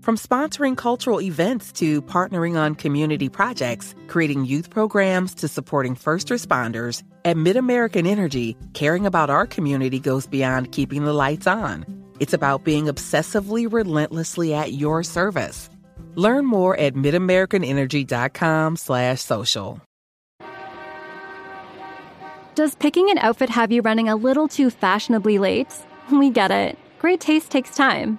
From sponsoring cultural events to partnering on community projects, creating youth programs to supporting first responders, at MidAmerican Energy, caring about our community goes beyond keeping the lights on. It's about being obsessively relentlessly at your service. Learn more at midamericanenergy.com slash social. Does picking an outfit have you running a little too fashionably late? We get it. Great taste takes time.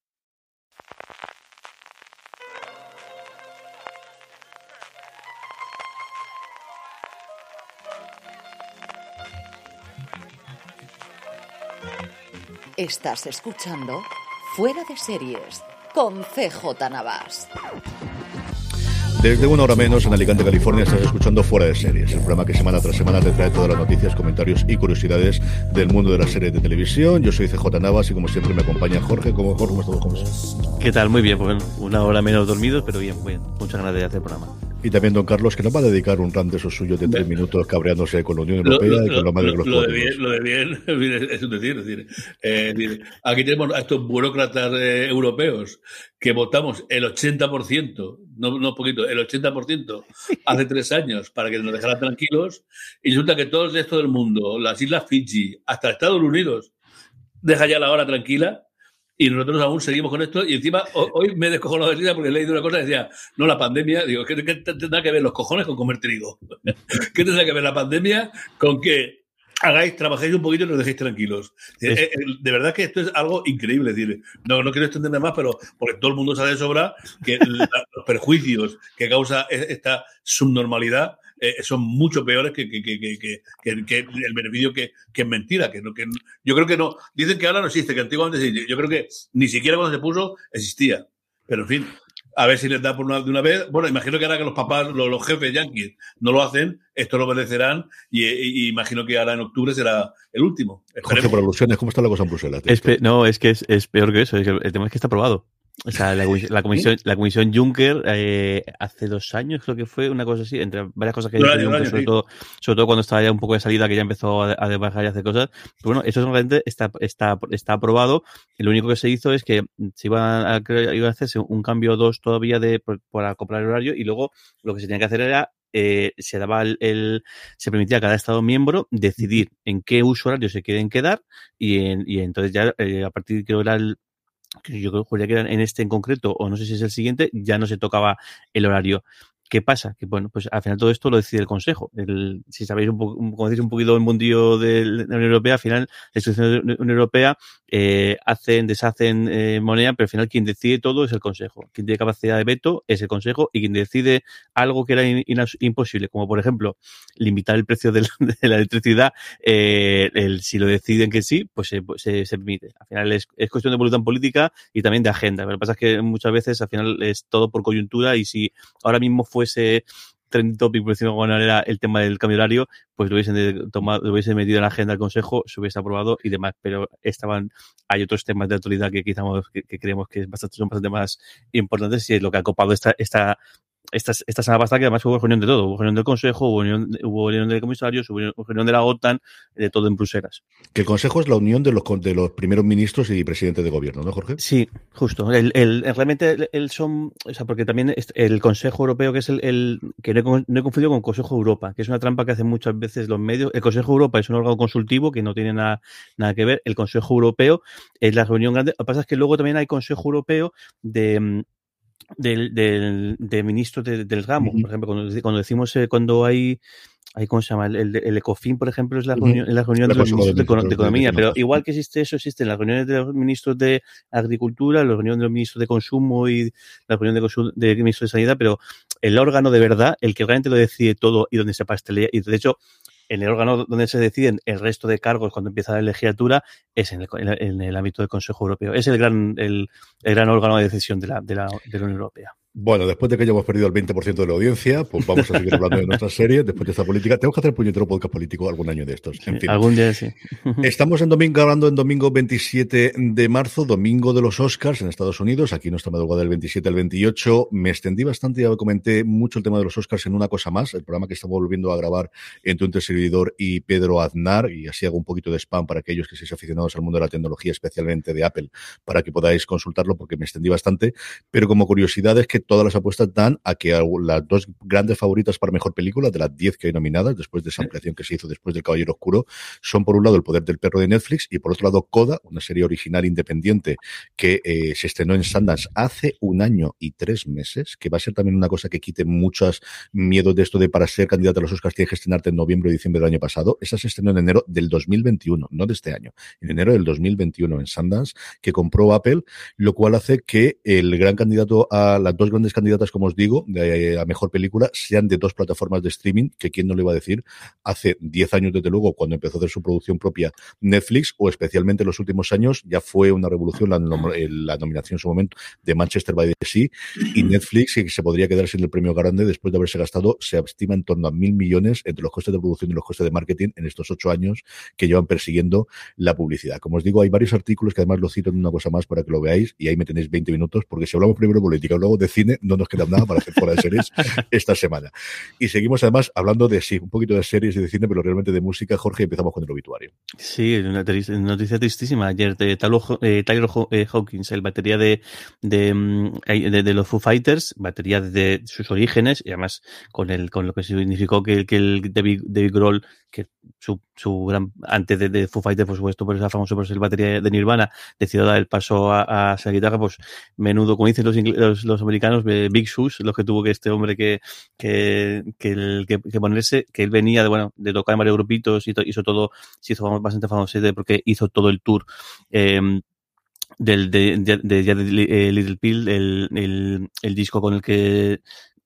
Estás escuchando Fuera de Series con CJ Navas. Desde una hora menos en Alicante, California, estás escuchando Fuera de Series, el programa que semana tras semana te trae todas las noticias, comentarios y curiosidades del mundo de las series de televisión. Yo soy CJ Navas y como siempre me acompaña Jorge. ¿Cómo, Jorge, ¿cómo estás? ¿Qué tal? Muy bien, pues una hora menos dormidos, pero bien, bien. Muchas ganas de hacer el programa. Y también don Carlos, que nos va a dedicar un rant de esos suyos de tres minutos cabreándose con la Unión Europea y con la madre de los lo de bien, lo de bien es decir, es decir, eh, aquí tenemos a estos burócratas eh, europeos que votamos el 80%, no, no poquito, el 80% hace tres años para que nos dejaran tranquilos. Y resulta que todo el resto del mundo, las Islas Fiji, hasta Estados Unidos, deja ya la hora tranquila y nosotros aún seguimos con esto. Y encima, hoy me descojo la risa porque he leído una cosa que decía, no, la pandemia, digo, ¿qué, tendrá que ver los cojones con comer trigo? ¿Qué tendrá que ver la pandemia con que hagáis, trabajéis un poquito y nos dejéis tranquilos? Eh, eh, de verdad que esto es algo increíble. decir, no, no quiero extenderme más, pero porque todo el mundo sabe de sobra que los perjuicios que causa e, esta subnormalidad eh, son mucho peores que, que, que, que, el beneficio que, es mentira. Que, que, yo creo que no. Dicen que ahora no existe, que antiguamente sí. Yo creo que ni siquiera cuando se puso existía. Pero en fin, a ver si les da por una, de una vez. Bueno, imagino que ahora que los papás, los, jefes yanquis no lo hacen, esto lo obedecerán y, imagino que ahora en octubre será el último. Jorge, por alusiones, ¿cómo está la cosa en Bruselas? no, es que es, es, peor que eso. el tema es que está aprobado. O sea, la, comisión, la comisión Juncker eh, hace dos años creo que fue una cosa así, entre varias cosas que sobre, todo, sobre todo cuando estaba ya un poco de salida, que ya empezó a, a bajar y hacer cosas. Pero bueno, eso solamente está, está, está aprobado. Y lo único que se hizo es que se iba a, iba a hacerse un cambio dos todavía de para comprar el horario y luego lo que se tenía que hacer era eh, se daba el, se permitía a cada estado miembro decidir en qué uso horario se quieren quedar y, en, y entonces ya eh, a partir de que era el yo creo que en este en concreto, o no sé si es el siguiente, ya no se tocaba el horario. ¿Qué pasa? Que bueno, pues al final todo esto lo decide el Consejo. El, si sabéis un poco, decís, un poquito el mundillo de la Unión Europea, al final la institución de la Unión Europea eh, hacen, deshacen eh, moneda, pero al final quien decide todo es el Consejo. Quien tiene capacidad de veto es el Consejo y quien decide algo que era imposible, como por ejemplo limitar el precio de la, electricidad, eh, el, si lo deciden que sí, pues se, se, se permite. Al final es, es, cuestión de voluntad política y también de agenda. Pero lo que pasa es que muchas veces al final es todo por coyuntura y si ahora mismo fue fuese trending topic, por decirlo de alguna manera, el tema del cambio horario, pues lo hubiesen, tomado, lo hubiesen metido en la agenda del Consejo, se hubiese aprobado y demás. Pero estaban, hay otros temas de autoridad que quizás que, creemos que es bastante, son bastante más importantes y es lo que ha copado esta, esta, esta, esta semana pasada que además hubo reunión de todo. Hubo reunión del Consejo, hubo reunión, hubo reunión de comisarios, hubo reunión de la OTAN, de todo en Bruselas. Que el Consejo es la unión de los, de los primeros ministros y presidentes de gobierno, ¿no, Jorge? Sí, justo. El, el, realmente el, son, o sea, porque también el Consejo Europeo, que es el, que no he, no he, confundido con el Consejo Europa, que es una trampa que hacen muchas veces los medios. El Consejo Europa es un órgano consultivo que no tiene nada, nada que ver. El Consejo Europeo es la reunión grande. Lo que pasa es que luego también hay Consejo Europeo de del, del, de ministros del ramo. Por ejemplo, cuando, cuando decimos eh, cuando hay, hay, ¿cómo se llama? El, el, ECOFIN, por ejemplo, es la reunión, la reunión de los ministros de, Economía. Pero igual que existe eso, existen las reuniones de los ministros de Agricultura, la reunión de los ministros de Consumo y la reunión de, de ministros de Sanidad, pero el órgano de verdad, el que realmente lo decide todo y donde se pastelea, y de hecho, el órgano donde se deciden el resto de cargos cuando empieza la legislatura es en el, en el ámbito del Consejo Europeo. Es el gran, el, gran órgano de decisión de la Unión Europea. Bueno, después de que hayamos perdido el 20% de la audiencia, pues vamos a seguir hablando de nuestras series después de esta política. Tenemos que hacer puñetero podcast político algún año de estos. En fin. Algún día sí. Estamos en domingo hablando en domingo 27 de marzo, domingo de los Oscars en Estados Unidos. Aquí nuestra madrugada del 27 al 28. Me extendí bastante y comenté mucho el tema de los Oscars en una cosa más, el programa que estamos volviendo a grabar entre un servidor y Pedro Aznar, y así hago un poquito de spam para aquellos que seáis aficionados al mundo de la tecnología, especialmente de Apple, para que podáis consultarlo porque me extendí bastante. Pero como curiosidad es que todas las apuestas dan a que las dos grandes favoritas para mejor película, de las 10 que hay nominadas, después de esa ampliación que se hizo después del Caballero Oscuro, son por un lado El Poder del Perro de Netflix y por otro lado Coda, una serie original independiente que eh, se estrenó en Sundance hace un año y tres meses, que va a ser también una cosa que quite muchos miedos de esto de para ser candidato a los Oscars tienes que estrenarte en noviembre o diciembre del año pasado. Esa se estrenó en enero del 2021, no de este año, en enero del 2021 en Sundance, que compró Apple, lo cual hace que el gran candidato a las dos grandes candidatas como os digo, de la mejor película, sean de dos plataformas de streaming, que quién no le iba a decir, hace 10 años desde luego, cuando empezó a hacer su producción propia Netflix, o especialmente en los últimos años, ya fue una revolución la, la nominación en su momento de Manchester by the Sea, y Netflix, que se podría quedar sin el premio grande después de haberse gastado, se estima en torno a mil millones entre los costes de producción y los costes de marketing en estos ocho años que llevan persiguiendo la publicidad. Como os digo, hay varios artículos que además lo cito en una cosa más para que lo veáis, y ahí me tenéis 20 minutos, porque si hablamos primero de política luego de cine, no nos queda nada para hacer fuera de series esta semana. Y seguimos además hablando de sí, un poquito de series y de cine, pero realmente de música. Jorge, empezamos con el obituario. Sí, una noticia tristísima. Ayer de eh, Tyler eh, Hawkins, el batería de, mm, de, de, los Foo Fighters, batería de sus orígenes, y además con el, con lo que significó que, que el David, David Grohl, que su, su gran, antes de, de, Foo Fighters, por supuesto, por esa famoso por ser batería de Nirvana, decidió dar el paso a, a esa guitarra, pues menudo, como dicen los, los, los americanos, Big Shoes, los que tuvo que este hombre que, que, que, ponerse, que él venía de, bueno, de tocar en varios grupitos y hizo todo, se hizo bastante famoso porque hizo todo el tour, eh, del de, eh, Little Pill, el, el, disco con el que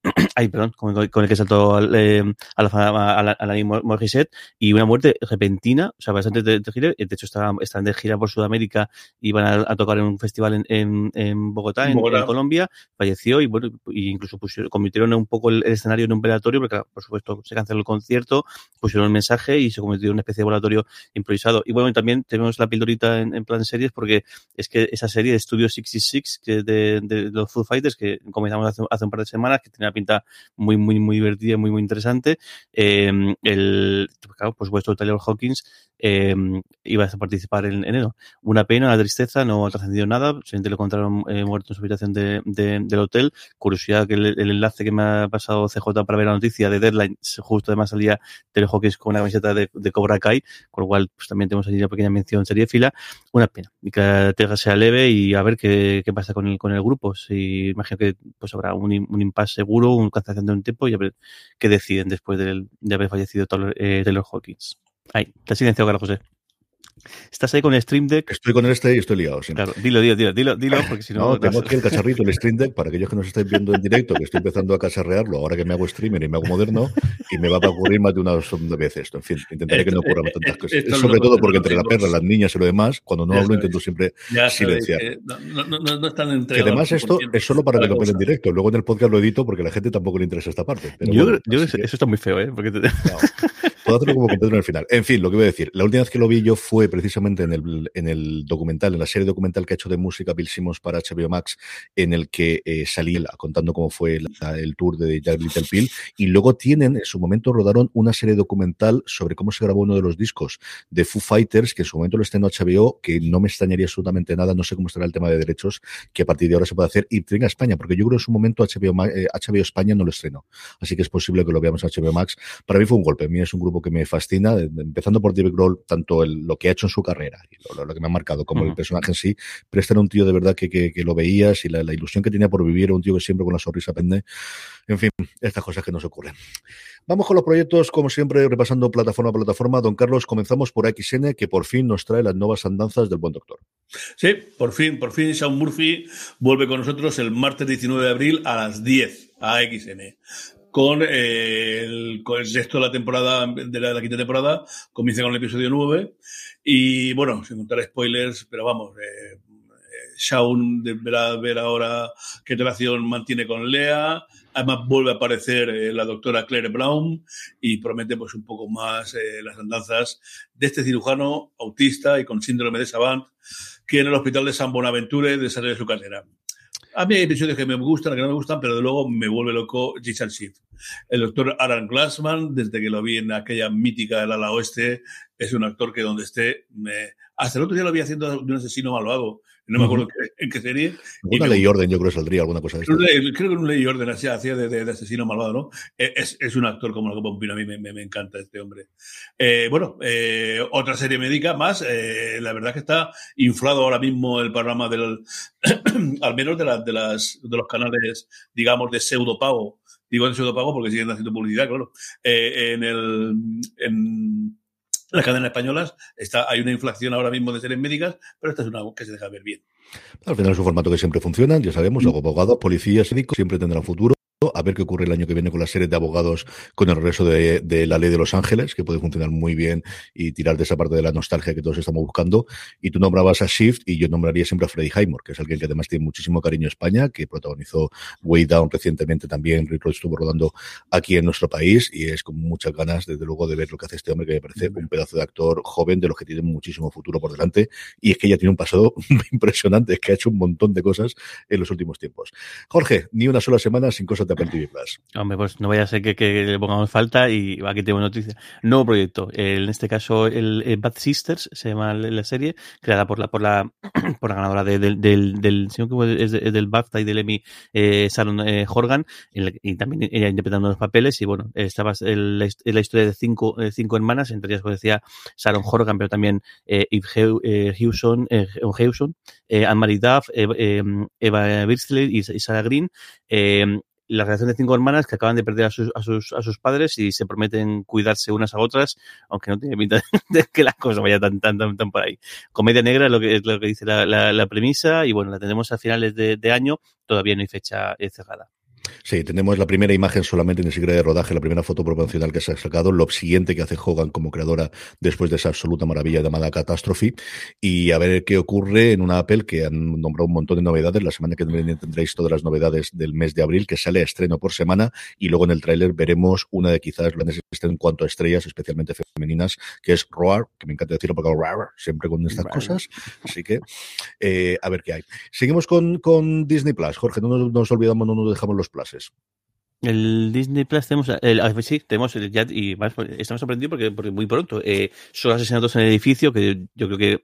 ay, perdón, con, el que saltó eh, a la a la, a la Morissette y una muerte repentina, o sea, bastante de, de gira. De hecho, están, están de gira por Sudamérica y van a, a tocar en un festival en, en, en Bogotá, en, Colombia. Falleció y, bueno, y incluso pusieron, convirtieron un poco el, el, escenario en un velatorio, porque, por supuesto, se canceló el concierto, pusieron un mensaje y se convirtió en una especie de volatorio improvisado. Y bueno, también tenemos la pildorita en, en plan de series, porque es que esa serie de Studio 66 que de, de, los Foo Fighters, que comenzamos hace, hace un par de semanas, que tenía pinta muy, muy, muy divertida, muy, muy interesante. Eh, el, por supuesto, Taylor Hawkins eh, iba a participar en enero. Una pena, una tristeza, no ha trascendido nada, simplemente lo encontraron eh, muerto en su habitación de, de, del hotel. Curiosidad que el, el, enlace que me ha pasado CJ para ver la noticia de Deadline, justo además salía Taylor Hawkins con una camiseta de, de Cobra Kai, con lo cual pues, también tenemos allí una pequeña mención serie fila. Una pena, y que tierra sea leve y a ver qué, qué pasa con el, con el grupo. Si imagino que pues habrá un, un impasse seguro, un cancelación de un tiempo y a ver qué deciden después de, de haber fallecido Taylor, eh, Taylor Hawkins. Ahí, te has silenciado, Carlos José. ¿Estás ahí con el Stream Deck? Estoy con el este y estoy liado. Sí. Claro, dilo, dilo, dilo, dilo, dilo porque si no... no tengo aquí el cacharrito, el Stream Deck, para aquellos que nos estáis viendo en directo, que estoy empezando a cacharrearlo ahora que me hago streamer y me hago moderno, y me va a ocurrir más de una vez esto. En fin, intentaré que no ocurra tantas cosas. Sobre todo porque entre la perra, las niñas y lo demás, cuando no hablo intento siempre silenciar. No, no, no, están que además esto es solo para que lo vean en directo. Luego en el podcast lo edito porque a la gente tampoco le interesa esta parte. Pero yo, bueno, yo eso está muy feo, ¿eh? Porque te... Puedo hacerlo como completo en el final. En fin, lo que voy a decir. La última vez que lo vi yo fue precisamente en el, en el documental, en la serie documental que ha hecho de música Bill Simmons para HBO Max, en el que eh, salí contando cómo fue el tour de Jack Little Pill. Y luego tienen, en su momento rodaron una serie documental sobre cómo se grabó uno de los discos de Foo Fighters, que en su momento lo estrenó HBO, que no me extrañaría absolutamente nada, no sé cómo estará el tema de derechos, que a partir de ahora se puede hacer y venga a España, porque yo creo que en su momento HBO, eh, HBO España no lo estrenó. Así que es posible que lo veamos en HBO Max. Para mí fue un golpe. A mí es un grupo que me fascina, empezando por David Grohl, tanto el, lo que ha hecho en su carrera y lo, lo que me ha marcado como uh -huh. el personaje en sí, pero este era un tío de verdad que, que, que lo veías y la, la, ilusión que tenía por vivir, un tío que siempre con la sonrisa pende. En fin, estas cosas que nos ocurren. Vamos con los proyectos, como siempre, repasando plataforma a plataforma. Don Carlos, comenzamos por XN, que por fin nos trae las nuevas andanzas del buen doctor. Sí, por fin, por fin Sean Murphy vuelve con nosotros el martes 19 de abril a las 10 a XN con, eh, el, con el sexto de la temporada, de la, quinta temporada, comienza con el episodio 9. Y bueno, sin contar spoilers, pero vamos, eh, Shaun deberá ver ahora qué relación mantiene con Lea. Además vuelve a aparecer eh, la doctora Claire Brown y promete pues un poco más eh, las andanzas de este cirujano autista y con síndrome de Savant que en el hospital de San Bonaventure desarrolla su carrera. A mí hay episodios que me gustan, que no me gustan, pero de luego me vuelve loco Richard Schiff. El doctor Aaron Glassman, desde que lo vi en aquella mítica del ala oeste, es un actor que donde esté, me... hasta el otro día lo vi haciendo de un asesino malvado no me acuerdo en qué serie. Una ley y orden, yo creo que saldría alguna cosa de esto. Creo que en una ley y orden hacía de, de, asesino malvado, ¿no? E, es, es, un actor como la Copa A mí me, me, encanta este hombre. Eh, bueno, eh, otra serie médica más. Eh, la verdad es que está inflado ahora mismo el programa del, al menos de, de, las, de los canales, digamos, de pseudopago. Digo de pseudopago porque siguen haciendo publicidad, claro. en el. En, las cadenas españolas está, hay una inflación ahora mismo de seres médicas, pero esta es una que se deja ver bien. Al final es un formato que siempre funciona, ya sabemos, abogados, policías, médicos siempre tendrán futuro a ver qué ocurre el año que viene con la serie de abogados con el regreso de, la ley de Los Ángeles, que puede funcionar muy bien y tirar de esa parte de la nostalgia que todos estamos buscando. Y tú nombrabas a Shift y yo nombraría siempre a Freddy Highmore, que es alguien que además tiene muchísimo cariño a España, que protagonizó Way Down recientemente también, Rick estuvo rodando aquí en nuestro país y es con muchas ganas, desde luego, de ver lo que hace este hombre, que me parece un pedazo de actor joven de los que tiene muchísimo futuro por delante y es que ya tiene un pasado impresionante, es que ha hecho un montón de cosas en los últimos tiempos. Jorge, ni una sola semana sin cosas de Plus. Hombre, pues no vaya a ser que, le pongamos falta y aquí tengo noticia. Nuevo proyecto. en este caso, el, Bad Sisters se llama la serie, creada por la por la por la ganadora del, del, del, es, del BAFTA y del Emmy, eh, Sharon eh, Horgan, y también ella interpretando los papeles. Y bueno, estaba en la, historia de cinco, cinco hermanas, entre ellas, como decía, Sharon Horgan, pero también eh, Eve eh, Hewson, eh, Anne-Marie Duff, Eva Birsley y, Sarah Green la relación de cinco hermanas que acaban de perder a sus, a sus, a sus padres y se prometen cuidarse unas a otras, aunque no tiene pinta de que la cosa vaya tan, tan, tan, tan por ahí. Comedia negra es lo que, es lo que dice la, la, la premisa y bueno, la tenemos a finales de, de año, todavía no hay fecha eh, cerrada. Sí, tenemos la primera imagen solamente en el secreto de rodaje, la primera foto promocional que se ha sacado, lo siguiente que hace Hogan como creadora después de esa absoluta maravilla llamada Catastrophe, y a ver qué ocurre en una Apple que han nombrado un montón de novedades. La semana que viene tendréis todas las novedades del mes de abril, que sale a estreno por semana, y luego en el tráiler veremos una de quizás las que en cuanto a estrellas, especialmente femeninas, que es Roar, que me encanta decirlo porque Roar, siempre con estas cosas. Así que, eh, a ver qué hay. Seguimos con, con Disney Plus. Jorge, no nos, nos olvidamos, no nos dejamos los El Disney Plus tenemos, el, ah, sí, tenemos el, ya, y estamos sorprendidos porque, porque muy pronto, eh, son asesinatos en el edificio, que yo creo que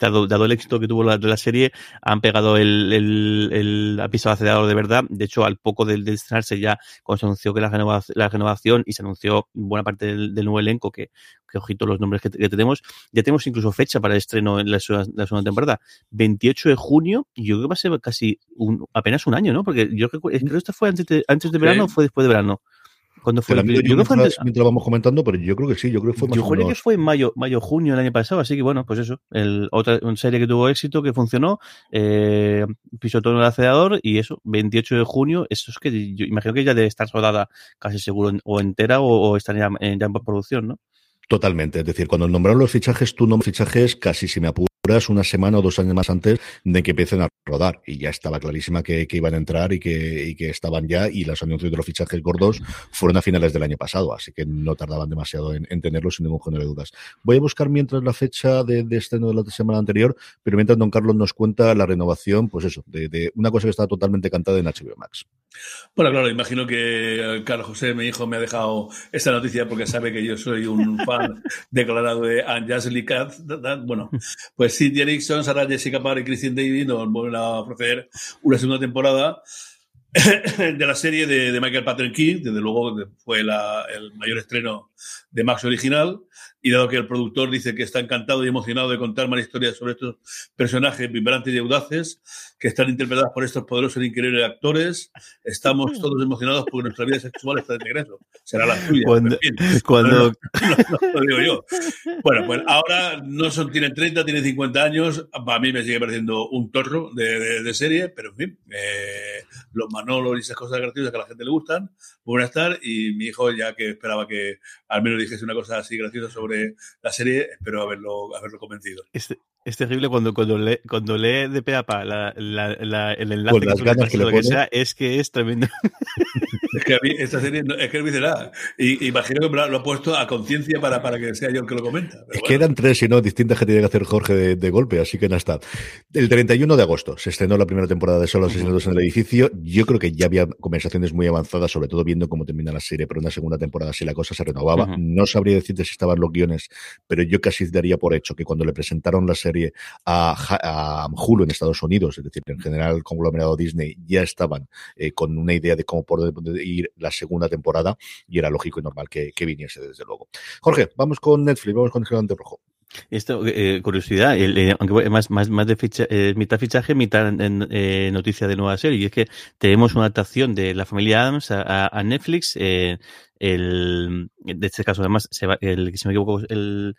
dado, el éxito que tuvo la, la serie, han pegado el, el, el piso acelerador de verdad. De hecho, al poco de, de estrenarse ya, cuando se anunció que la, renovación, la renovación y se anunció buena parte del, del nuevo elenco, que, que ojito los nombres que, que, tenemos, ya tenemos incluso fecha para el estreno en la, la, segunda temporada. 28 de junio, y yo creo que va a ser casi un, apenas un año, ¿no? Porque yo creo, creo que esto fue antes de, antes de verano o fue después de verano. ¿Cuándo fue? yo creo fue antes... lo vamos comentando, pero yo creo que sí, yo creo que fue más Yo creo que fue en mayo, mayo, junio del año pasado, así que bueno, pues eso. El, otra una serie que tuvo éxito, que funcionó, eh, pisotón el acelerador y eso, 28 de junio, eso es que yo imagino que ya debe estar rodada casi seguro o entera o, o estaría ya, ya en producción, ¿no? Totalmente, es decir, cuando nombraron los fichajes, tú no fichajes casi si me apuro una semana o dos años más antes de que empiecen a rodar y ya estaba clarísima que, iban a entrar y que, que, estaban ya y los anuncios de los fichajes gordos fueron a finales del año pasado, así que no tardaban demasiado en, tenerlos sin ningún género de dudas. Voy a buscar mientras la fecha de, de estreno de la semana anterior, pero mientras don Carlos nos cuenta la renovación, pues eso, de, una cosa que está totalmente cantada en HBO Max. Bueno, claro, imagino que eh, Carlos José, mi hijo, me ha dejado esta noticia porque sabe que yo soy un fan declarado de Anne Cat. Bueno, pues Cynthia Nixon, Sarah Jessica Parker y Christian David nos vuelven a ofrecer una segunda temporada de la serie de, Michael Patrick King, desde luego fue el mayor estreno de Max original, y dado que el productor dice que está encantado y emocionado de contar más historias sobre estos personajes vibrantes y audaces que están interpretados por estos poderosos e increíbles actores, estamos todos emocionados porque nuestra vida sexual está de regreso. Será la tuya. Cuando, cuando... lo digo yo. Bueno, pues ahora no son, tienen 30, tienen 50 años. Para mí me sigue pareciendo un torro de, de, serie, pero en fin, eh, los Manolos y esas cosas graciosas que a la gente le gustan, van a estar. Y mi hijo, ya que esperaba que al menos dijese una cosa así graciosa sobre la serie, espero haberlo, haberlo convencido. Este, es terrible cuando, cuando, lee, cuando lee de peapa la, la, el enlace pues las ganas que, le que sea, es que es tremendo. Es que a mí esta serie no, es que no dice nada. Y, imagino que lo, he puesto a conciencia para, para que sea yo el que lo comenta. es que eran tres y no distintas que tiene que hacer Jorge de, golpe, así que no está. El 31 de agosto se estrenó la primera temporada de Solo Asesinatos en el Edificio. Yo creo que ya había conversaciones muy avanzadas, sobre todo viendo cómo termina la serie, pero una segunda temporada si la cosa se renovaba. No sabría decirte si estaban los guiones, pero yo casi daría por hecho que cuando le presentaron la serie a, a Hulu en Estados Unidos, es decir, en general el conglomerado Disney, ya estaban eh, con una idea de cómo poder ir la segunda temporada y era lógico y normal que, viniese, desde luego. Jorge, vamos con Netflix, vamos con el Gigante Rojo. Esto, eh, curiosidad, eh, aunque más, más, más de ficha, mitad fichaje, mitad noticia de nueva serie. Y es que tenemos una adaptación de la familia Adams a, Netflix. el, de este caso, además, se va, el, si me equivoco, el,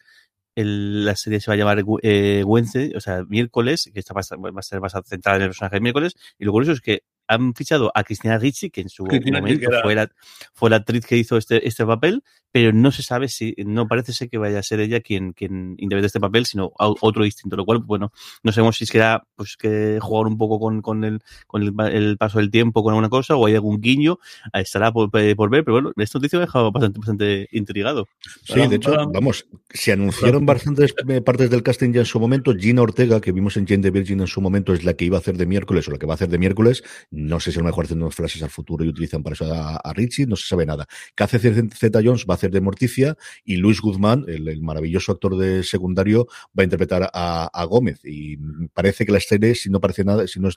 el, la serie se va a llamar eh, Wednesday, o sea, miércoles, que está, va a ser más centrada en el personaje de miércoles. Y lo curioso es que han fichado a Cristina Ricci, que en su momento fue la, fue la actriz que hizo este, este papel, pero no se sabe si, no parece ser que vaya a ser ella quien, quien de este papel, sino otro distinto, lo cual, bueno, no sabemos si es que era, pues que jugar un poco con, con, el, con el, paso del tiempo, con alguna cosa, o hay algún guiño, estará por, ver, pero bueno, esta noticia me ha dejado bastante, bastante intrigado. Sí, de hecho, vamos, se anunciaron bastantes eh, partes del casting ya en su momento, Gina Ortega, que vimos en Jane de Virgin en su momento, es la que iba a hacer de miércoles o la que va a hacer de miércoles, no sé si a lo mejor hacen unas frases al futuro y utilizan para eso a, Richie, no se sabe nada. Que hace Z Jones va a hacer de Morticia y Luis Guzmán, el, maravilloso actor de secundario, va a interpretar a, Gómez. Y parece que la serie, si no parece nada, si no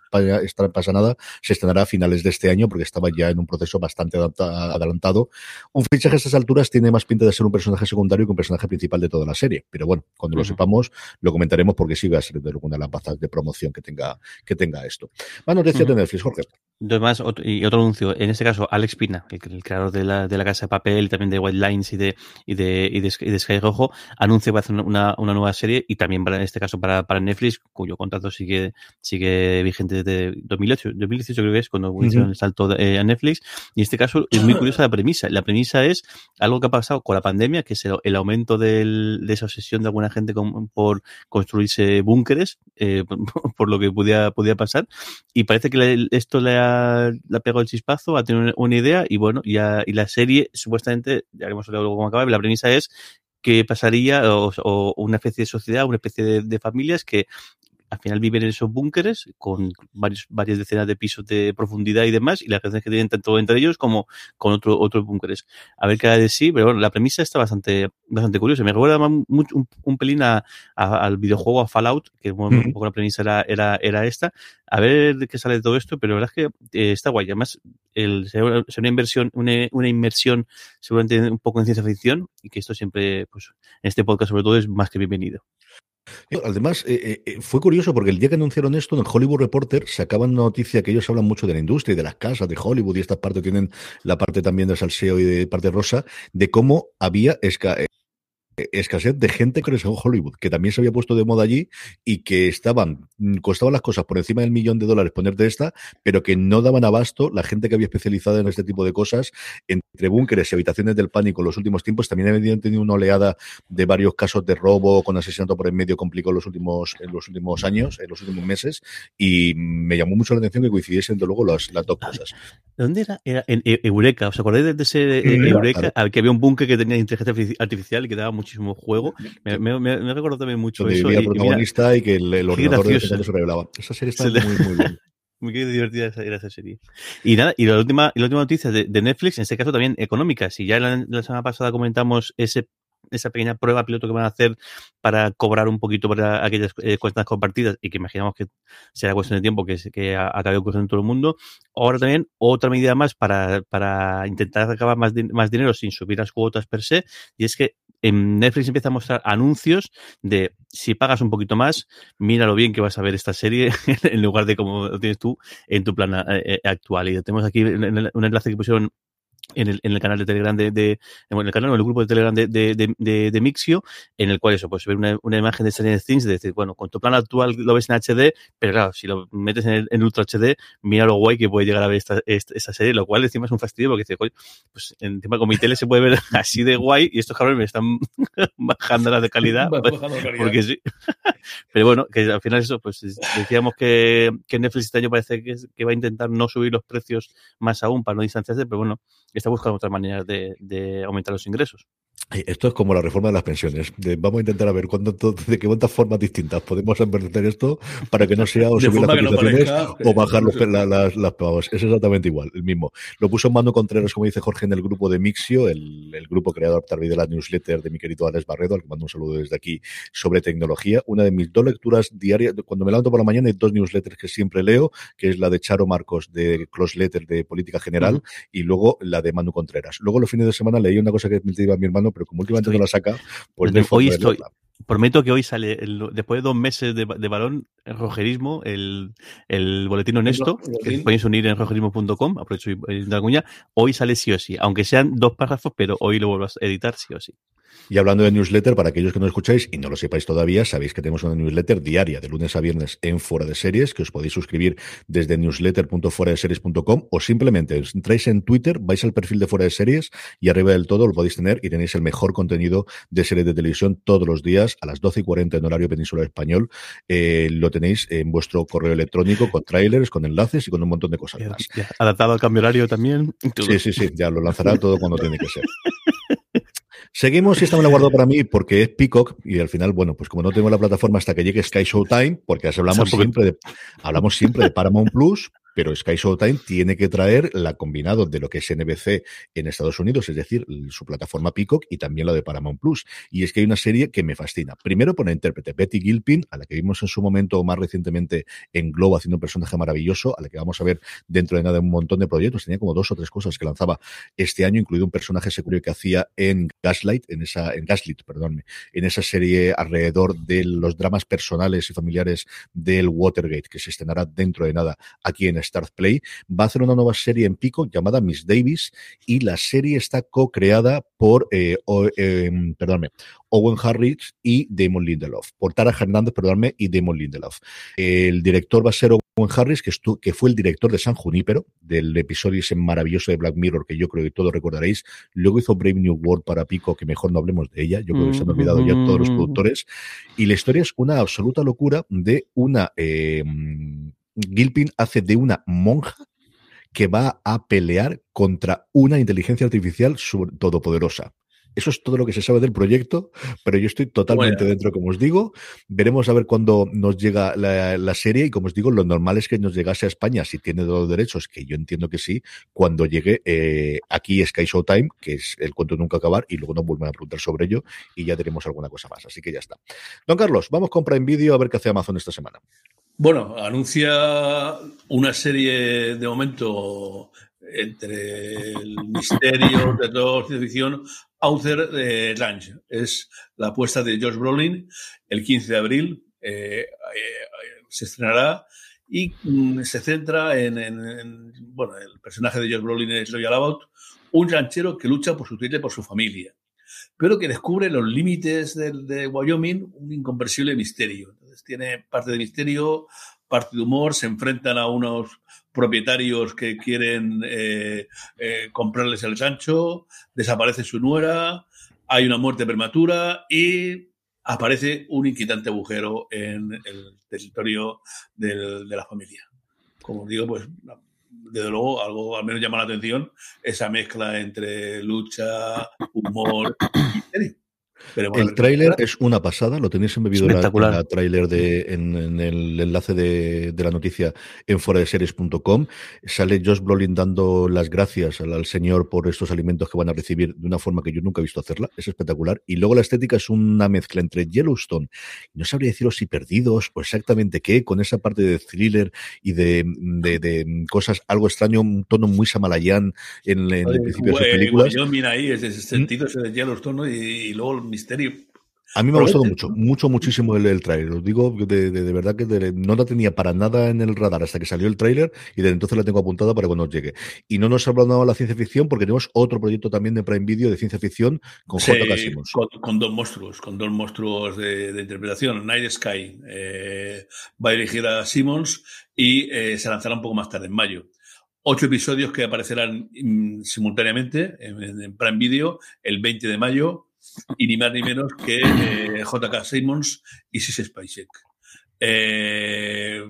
pasa nada, se estrenará a finales de este año porque estaba ya en un proceso bastante adelantado. Un fichaje a estas alturas tiene más pinta de ser un personaje secundario que un personaje principal de toda la serie. Pero bueno, cuando lo sepamos, lo comentaremos porque sí va a ser de alguna de las bazas de promoción que tenga, que tenga esto. Más noticias de Netflix, Jorge. Además, otro, y otro anuncio, en este caso, Alex Pina, el, creador de la, de la Casa de Papel y también de White Lines y de, y de, y de, Sky Rojo, anuncia que va a hacer una, una nueva serie y también para, en este caso para, para Netflix, cuyo contrato sigue, sigue vigente desde 2008, 2018 creo que es cuando hicieron el salto eh, a Netflix. Y en este caso es muy curiosa la premisa. La premisa es algo que ha pasado con la pandemia, que es el, aumento del, de esa obsesión de alguna gente con, por construirse búnkeres, eh, por, lo que podía, podía pasar. Y parece que esto le ha la pegó el chispazo, a tener una idea y bueno, ya, y la serie supuestamente, ya hemos la premisa es que pasaría o, una especie de sociedad, una especie de, familias que al final viven en esos búnkeres con varios, varias decenas de pisos de profundidad y demás, y las relaciones que tienen tanto entre ellos como con otro, otros búnkeres. A ver qué hay de sí, pero bueno, la premisa está bastante, bastante curiosa. Me recuerda mucho, un, pelín al videojuego, a Fallout, que un poco la premisa era, era, era esta. A ver qué sale de todo esto, pero la verdad es que eh, está guay. Además, el, será una inversión, una, una inmersión seguramente un poco en ciencia ficción, y que esto siempre, pues, en este podcast sobre todo es más que bienvenido. Además, eh, eh, fue curioso porque el día que anunciaron esto en el Hollywood Reporter sacaban noticia que ellos hablan mucho de la industria y de las casas de Hollywood y esta parte tienen la parte también de salseo y de parte rosa, de cómo había escasez de gente que en Hollywood, que también se había puesto de moda allí y que estaban, mm, costaban las cosas por encima del millón de dólares ponerte esta, pero que no daban abasto la gente que había especializado en este tipo de cosas, entre búnkeres y habitaciones del pánico en los últimos tiempos, también habían tenido una oleada de varios casos de robo con asesinato por en medio complicado en los últimos, en los últimos años, en los últimos meses, y me llamó mucho la atención que coincidiesen de luego las, las dos cosas. ¿Dónde era? Era en Eureka, ¿os acordáis de ese Eureka? Que había un búnker que tenía inteligencia artificial y que daba muchísimo juego. Me, me, me, recuerdo también mucho eso. Vivía el protagonista y, que el, el ordenador de se revelaba. Esa serie está muy, muy bien. Muy divertida era esa serie. Y nada, y la última, y la última noticia de, de, Netflix, en este caso también económica. Si ya la, la semana pasada comentamos ese esa pequeña prueba piloto que van a hacer para cobrar un poquito para aquellas eh, cuentas compartidas y que imaginamos que será cuestión de tiempo que, que acabe ocurriendo en todo el mundo. Ahora también otra medida más para, para intentar acabar más, más dinero sin subir las cuotas per se y es que en Netflix empieza a mostrar anuncios de si pagas un poquito más, mira lo bien que vas a ver esta serie en lugar de como lo tienes tú en tu plan eh, eh, actual. Y tenemos aquí un enlace que pusieron en el, en el canal de Telegram de, de el canal o el grupo de Telegram de, de, de, Mixio, en el cual eso, pues ver una, una imagen de Stranger Things, de decir, bueno, con tu plan actual lo ves en HD, pero claro, si lo metes en, en Ultra HD, mira lo guay que puede llegar a ver esta, esta, serie, lo cual encima es un fastidio porque dice, pues encima con mi tele se puede ver así de guay y estos cabrones me están bajando la de calidad, pues, porque sí. pero bueno, que al final eso, pues decíamos que, que Netflix este año parece que, que va a intentar no subir los precios más aún para no distanciarse, pero bueno, está buscando otras maneras de, de aumentar los ingresos. Esto es como la reforma de las pensiones. vamos a intentar a ver cuándo, de qué cuántas formas distintas podemos invertir esto para que no sea o subir las cotizaciones o bajar los, las, las pagos. Es exactamente igual, el mismo. Lo puso Mando Contreras, como dice Jorge, en el grupo de Mixio, el, el grupo creador también de la newsletter de mi querido Alex Barredo, al que mando un saludo desde aquí, sobre tecnología. Una de mis dos lecturas diarias, cuando me levanto por la mañana, hay dos newsletters que siempre leo, que es la de Charo Marcos de Close Letter de Política General y luego la de Mando Contreras. Luego los fines de semana leí una cosa que me iba mi hermano, pero como últimamente no la saca, pues hoy estoy, Prometo que hoy sale, después de dos meses de, de balón, el rojerismo, el, el boletín honesto, que podéis unir en rojerismo.com, aprovecho y cuña, hoy sale sí o sí, aunque sean dos párrafos, pero hoy lo vuelvo a editar sí o sí. Y hablando de newsletter, para aquellos que no escucháis y no lo sepáis todavía, sabéis que tenemos una newsletter diaria de lunes a viernes en Fuera de Series, que os podéis suscribir desde newsletter.fueradeseries.com o simplemente entráis en Twitter, vais al perfil de Fuera de Series y arriba del todo lo podéis tener y tenéis el mejor contenido de series de televisión todos los días a las 12 y 40 en horario peninsular español. Eh, lo tenéis en vuestro correo electrónico con trailers, con enlaces y con un montón de cosas más. adaptado al cambio horario también. Sí, sí, sí, ya lo lanzará todo cuando tiene que ser. Seguimos y esta me la guardo para mí porque es Peacock y al final, bueno, pues como no tengo la plataforma hasta que llegue Sky Showtime, porque hablamos siempre de, hablamos siempre de Paramount Plus, pero Sky Showtime tiene que traer la combinado de lo que es NBC en Estados Unidos, es decir, su plataforma Peacock y también la de Paramount Plus. Y es que hay una serie que me fascina. Primero por la intérprete Betty Gilpin, a la que vimos en su momento más recientemente en Globo haciendo un personaje maravilloso, a la que vamos a ver dentro de nada un montón de proyectos. Tenía como dos o tres cosas que lanzaba este año, incluido un personaje secundario que hacía en Gaslight, en esa, en perdónme, en esa serie alrededor de los dramas personales y familiares del Watergate, que se estrenará dentro de nada aquí en Start Play, va a hacer una nueva serie en Pico llamada Miss Davis y la serie está co-creada por, eh, em, perdónme, Owen Harris y Damon Lindelof, por Tara Hernández, perdónme, y Damon Lindelof. El director va a ser Owen Harris, que, que fue el director de San Junípero, del episodio ese maravilloso de Black Mirror, que yo creo que todos recordaréis. Luego hizo Brave New World para Pico, que mejor no hablemos de ella, yo creo que se han olvidado ya todos los mm. productores. Y la historia es una absoluta locura de una... Eh, Gilpin hace de una monja que va a pelear contra una inteligencia artificial todopoderosa. Eso es todo lo que se sabe del proyecto, pero yo estoy totalmente dentro, como os digo. Veremos a ver cuándo nos llega la, serie y, como os digo, lo normal es que nos llegase a España, si tiene todos los derechos, que yo entiendo que sí, cuando llegue eh, aquí Sky Showtime, que es el cuento nunca acabar, y luego nos vuelven a preguntar sobre ello y ya tenemos alguna cosa más. Así que ya está. Don Carlos, vamos con Prime Video a ver qué hace Amazon esta semana. Bueno, anuncia una serie de momento entre el misterio, de ciencia ficción, Author de Lunch. Es la apuesta de George Brolin el 15 de abril. Eh, eh, se estrenará y mm, se centra en, bueno, el personaje de George Brolin es Loyal About, un ranchero que lucha por su y por su familia, pero que descubre los límites de, de Wyoming un inconversible misterio tiene parte de misterio, parte de humor, se enfrentan a unos propietarios que quieren eh, eh, comprarles el Sancho, desaparece su nuera, hay una muerte prematura y aparece un inquietante agujero en el territorio de la familia. Como digo, pues desde luego algo al menos llama la atención esa mezcla entre lucha, humor y misterio el tráiler es una pasada, lo tenéis embebido en la tráiler de, en, el enlace de, la noticia en foradeseries.com. Sale Josh Brolin dando las gracias al, señor por estos alimentos que van a recibir de una forma que yo nunca he visto hacerla. Es espectacular. Y luego la estética es una mezcla entre Yellowstone, no sabría deciros si perdidos o exactamente qué, con esa parte de thriller y de, cosas algo extraño, un tono muy samalayán en, el principio de sus películas. Yo mira ahí ese sentido ese de Yellowstone y, y luego misterio. A mí me ha gustado mucho, mucho, muchísimo el, el tráiler. Os digo de, de, verdad que no la tenía para nada en el radar hasta que salió el tráiler y desde entonces la tengo apuntada para cuando llegue. Y no nos ha hablado de la ciencia ficción porque tenemos otro proyecto también de Prime Video de ciencia ficción con sí. Con, con, dos monstruos, con dos monstruos de, interpretación. Night Sky eh, va a dirigir a Simmons y eh, se lanzará un poco más tarde, en mayo ocho episodios que aparecerán mm, simultáneamente en, en, Prime Video el 20 de mayo y ni más ni menos que eh, JK Simmons y Sis Spacek. Eh,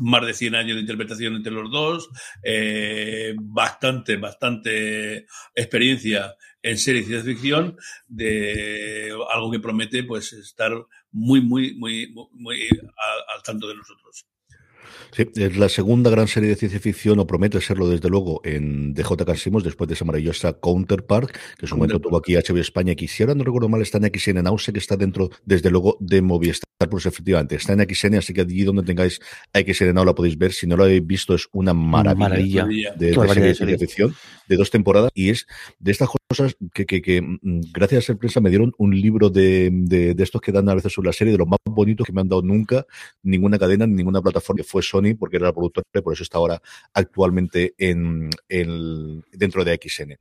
más de 100 años de interpretación entre los dos, eh, bastante, bastante experiencia en series de ficción, de algo que promete pues estar muy, muy, muy, muy, muy al, al tanto de nosotros. Sí, es la segunda gran serie de ciencia ficción, o promete serlo desde luego, en DJ Carsimos, después de esa maravillosa Counterpart, que en su momento tuvo aquí HBO España, que si ahora no recuerdo mal, está en XN sé que está dentro, desde luego, de Movistar, pues efectivamente, está en XN, así que allí donde tengáis XN Now la podéis ver, si no lo habéis visto, es una maravilla, maravilla. De, de, serie de ciencia ficción, de dos temporadas, y es de estas cosas que, que, que mm, gracias a ser prensa me dieron un libro de, de, de, estos que dan a veces sobre la serie, de los más bonitos que me han dado nunca, ninguna cadena, ninguna plataforma, que fue Sony, porque era la productora, por eso está ahora actualmente en, en, dentro de XN.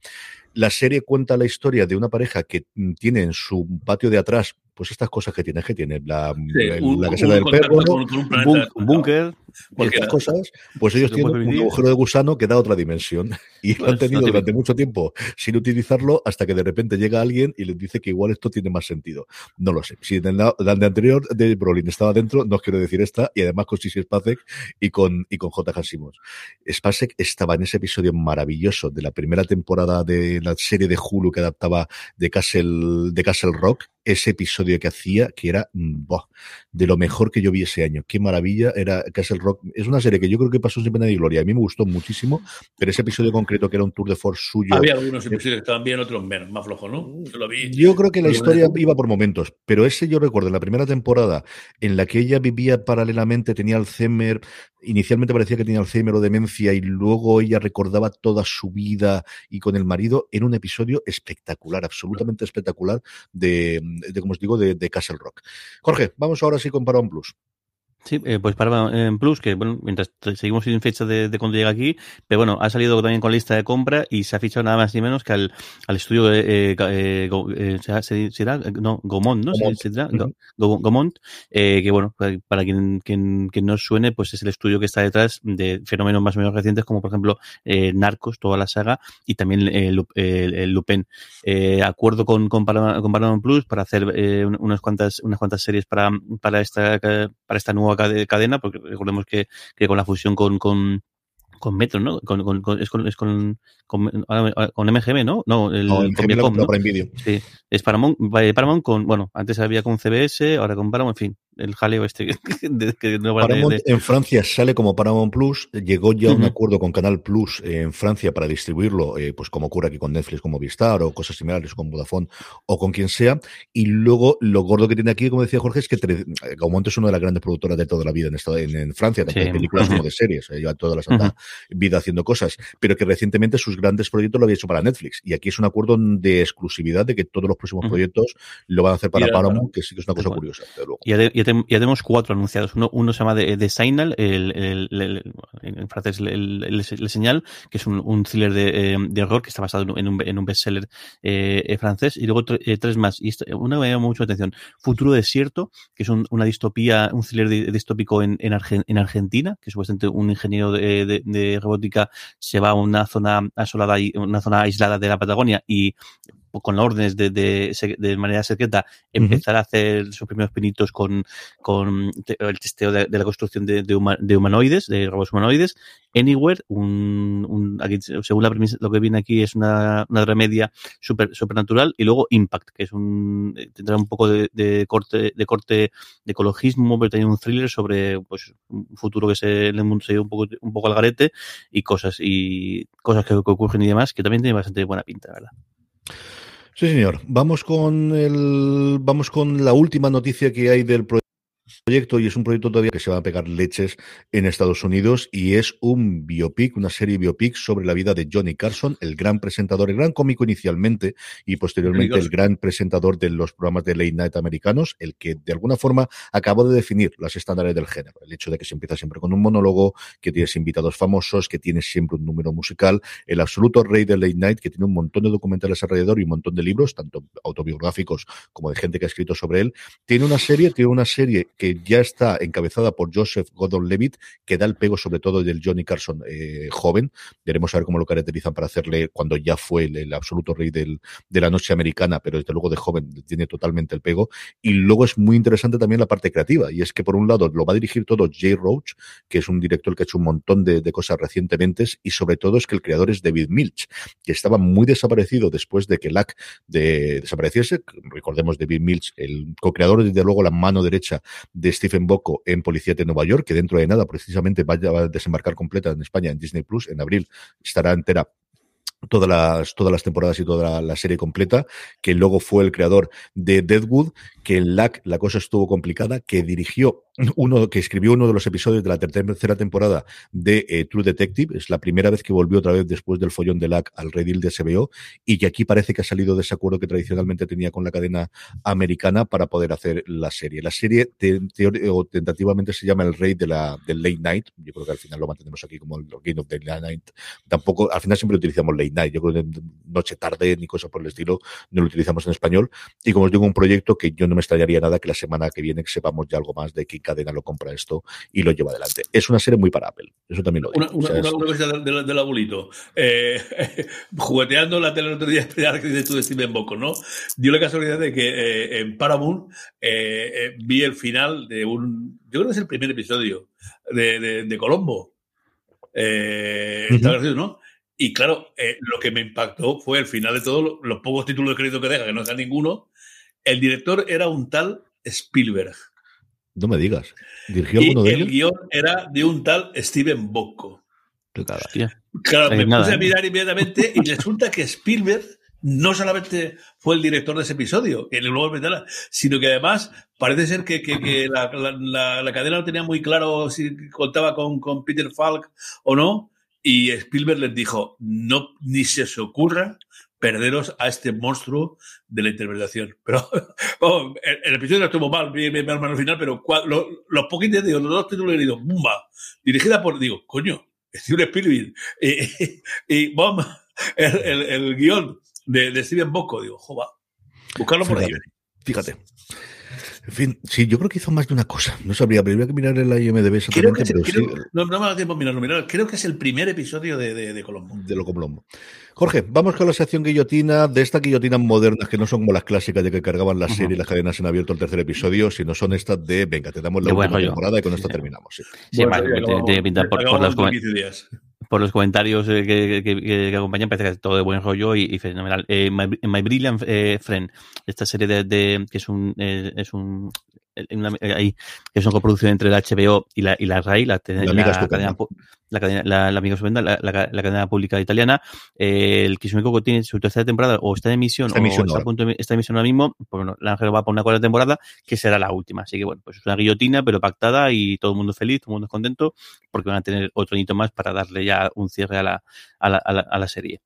La serie cuenta la historia de una pareja que tiene en su patio de atrás pues estas cosas que tiene, que tiene la, sí, el, un, la caseta del perro, con, con un, un estas cosas, pues ellos tienen un agujero de gusano que da otra dimensión y pues, lo han tenido durante mucho tiempo sin utilizarlo hasta que de repente llega alguien y les dice que igual esto tiene más sentido. No lo sé. Si en de anterior de Brolin estaba dentro, no os quiero decir esta, y además con Sisi Spacek y con, y con J. Simons. Spacek estaba en ese episodio maravilloso de la primera temporada de la serie de Hulu que adaptaba de Castle, de Castle Rock, ese episodio que hacía, que era boh, de lo mejor que yo vi ese año. Qué maravilla era Castle Rock. Es una serie que yo creo que pasó sin pena ni gloria. A mí me gustó muchísimo, pero ese episodio concreto que era un tour de force suyo. Había algunos episodios que estaban bien, otros menos, más flojos, ¿no? Yo, lo vi. yo creo que la historia iba por momentos, pero ese yo recuerdo en la primera temporada en la que ella vivía paralelamente, tenía Alzheimer, inicialmente parecía que tenía Alzheimer o demencia y luego ella recordaba toda su vida y con el marido en un episodio espectacular, absolutamente espectacular de, de como os digo, de, de Castle Rock. Jorge, vamos ahora sí con Paramount Plus. Sí, eh, pues Paramount eh, Plus, que bueno, mientras seguimos sin fecha de, de, cuando llega aquí, pero bueno, ha salido también con lista de compra y se ha fichado nada más ni menos que al, al estudio de, eh, eh, eh, será, no, Gomont, ¿no? Gomont, ¿Se, uh -huh. Gomont eh, que bueno, para quien, quien, quien no suene, pues es el estudio que está detrás de fenómenos más o menos recientes, como por ejemplo Narcos, toda la saga, y también el, Lupin. acuerdo con, con, Paramount, con Paramount Plus para hacer unas cuantas, unas cuantas series para, para esta, para esta nueva cadena, porque recordemos que, que con la fusión con, con, con Metro, ¿no? Con, con, con, es con, es con, con, con, MGM, ¿no? No, el, no, el con Viacom, ¿no? Sí, es Paramount, Paramount con, bueno, antes había con CBS, ahora con Paramount, en fin, el jaleo este Paramount de, de... en Francia sale como Paramount Plus, llegó ya uh -huh. un acuerdo con Canal Plus en Francia para distribuirlo, eh, pues como ocurre aquí con Netflix, como Vistar o cosas similares con Vodafone o con quien sea, y luego lo gordo que tiene aquí, como decía Jorge, es que Gaumont es una de las grandes productoras de toda la vida en, esta, en, en Francia, tanto sí. de películas como de series, eh, lleva toda la santa uh -huh. vida haciendo cosas, pero que recientemente sus grandes proyectos lo había hecho para Netflix, y aquí es un acuerdo de exclusividad de que todos los próximos proyectos lo van a hacer para Paramount, que sí que es una cosa curiosa. Luego. Ya, de, ya, ya tenemos cuatro anunciados. Uno, uno se llama de Signal, el, el, en francés el, señal, que es un, un thriller de, eh, de, horror que está basado en un, en un bestseller eh, francés. Y luego eh, tres más. Y una me llama mucho la atención. Futuro Desierto, que es un, una distopía, un thriller distópico en, en, Argen, en, Argentina, que supuestamente un ingeniero de, de, de, robótica se va a una zona asolada y una zona aislada de la Patagonia y con órdenes de, de, de manera secreta, empezar uh -huh. a hacer sus primeros pinitos con, con el testeo de, de la construcción de, de, huma, de, humanoides, de robots humanoides. Anywhere, un, un aquí, según la premisa, lo que viene aquí es una, una remedia super, supernatural. Y luego Impact, que es un, tendrá un poco de, de corte, de corte de ecologismo, pero también un thriller sobre pues, un futuro que se, en el mundo se lleva un poco, un poco al garete y cosas, y cosas que, que ocurren y demás, que también tiene bastante buena pinta, ¿verdad? Sí, señor. Vamos con el, vamos con la última noticia que hay del proyecto proyecto y es un proyecto todavía que se va a pegar leches en Estados Unidos y es un biopic, una serie biopic sobre la vida de Johnny Carson, el gran presentador, el gran cómico inicialmente y posteriormente el gran presentador de los programas de late night americanos, el que de alguna forma acabó de definir las estándares del género. El hecho de que se empieza siempre con un monólogo, que tienes invitados famosos, que tienes siempre un número musical, el absoluto rey del late night que tiene un montón de documentales alrededor y un montón de libros, tanto autobiográficos como de gente que ha escrito sobre él. Tiene una serie, tiene una serie que ya está encabezada por Joseph Gordon-Levitt, que da el pego sobre todo del Johnny Carson eh, joven. Veremos a ver cómo lo caracterizan para hacerle cuando ya fue el, absoluto rey del, de la noche americana, pero desde luego de joven tiene totalmente el pego. Y luego es muy interesante también la parte creativa, y es que por un lado lo va a dirigir todo Jay Roach, que es un director que ha hecho un montón de, cosas recientemente, y sobre todo es que el creador es David Milch, que estaba muy desaparecido después de que LAC de, desapareciese. Recordemos David Milch, el co-creador, desde luego la mano derecha de Stephen Bocco en Policía de Nueva York, que dentro de nada precisamente va a desembarcar completa en España en Disney Plus. En abril estará entera todas las, todas las temporadas y toda la, serie completa, que luego fue el creador de Deadwood, que en LAC la cosa estuvo complicada, que dirigió uno, que escribió uno de los episodios de la tercera temporada de eh, True Detective, es la primera vez que volvió otra vez después del follón de LAC al redil de SBO, y que aquí parece que ha salido de ese acuerdo que tradicionalmente tenía con la cadena americana para poder hacer la serie. La serie o tentativamente se llama El Rey de la, del Late Night, yo creo que al final lo mantenemos aquí como el Game of the Late Night, tampoco, al final siempre utilizamos Late Night, yo creo que noche tarde ni cosas por el estilo, no lo utilizamos en español, y como os digo, un proyecto que yo no me extrañaría nada que la semana que viene sepamos ya algo más de qué cadena lo compra esto y lo lleva adelante. Es una serie muy para Apple, eso también lo digo. Una, cosa del, abuelito. Eh, jugueteando la tele el otro día, que dices tú de Steven Bocco, ¿no? Dio la casualidad de que eh, en Paramount eh, vi el final de un, yo creo que es el primer episodio de, de, Colombo. ¿no? Y claro, lo que me impactó fue el final de todos los pocos títulos de crédito que deja, que no sea ninguno, el director era un tal Spielberg. No me digas. ¿Dirigió alguno de el guion era de un tal Steven Bocco. Claro, me puse a ¿eh? mirar inmediatamente y resulta que Spielberg no solamente fue el director de ese episodio, en el luego sino que además parece ser que, la, cadena no tenía muy claro si contaba con, con Peter Falk o no, y Spielberg les dijo, no, ni se os ocurra perderos a este monstruo de la interpretación. Pero el, episodio no estuvo mal, bien, bien, mal al final, pero los poquitos, digo, los dos títulos he leído, ¡bumba! Dirigida por, digo, coño, Steven Spielberg. Y, y, bomba, el, el, guion de, de Steven Bocco, digo, jova, buscarlo por ahí. Fíjate. En fin, sí, yo creo que hizo más de una cosa. No sabría, habría que mirar el IMDB exactamente, pero sí. No, no, me da tiempo mirarlo, mirarlo. Creo que es el primer episodio de, de, de Colombo. De lo Colombo. Jorge, vamos con la sección guillotina, de esta guillotina modernas que no son como las clásicas de que cargaban la serie y las cadenas en abierto el tercer episodio, sino son estas de, venga, te damos la última temporada y con esto terminamos. Sí, sí vale, tiene pinta por, por, los por, los comentarios eh, que, que, que, acompañan, parece que es todo de buen rollo y, fenomenal. Eh, My, My, Brilliant eh, Friend, esta serie de, de que es un, eh, es un una, ahí, que es una coproducción entre la HBO y la, y la RAI, la, la, la, cadena, la, cadena, la, la, la, la, cadena pública italiana. Eh, el Kisume tiene su tercera temporada o está en emisión, está o emisión está, a punto de, está en emisión ahora mismo. Pues bueno, la Ángel va por una cuarta temporada que será la última. Así que bueno, pues es una guillotina, pero pactada y todo el mundo feliz, todo el mundo contento, porque van a tener otro añito más para darle ya un cierre a la, a la, a la, a la serie.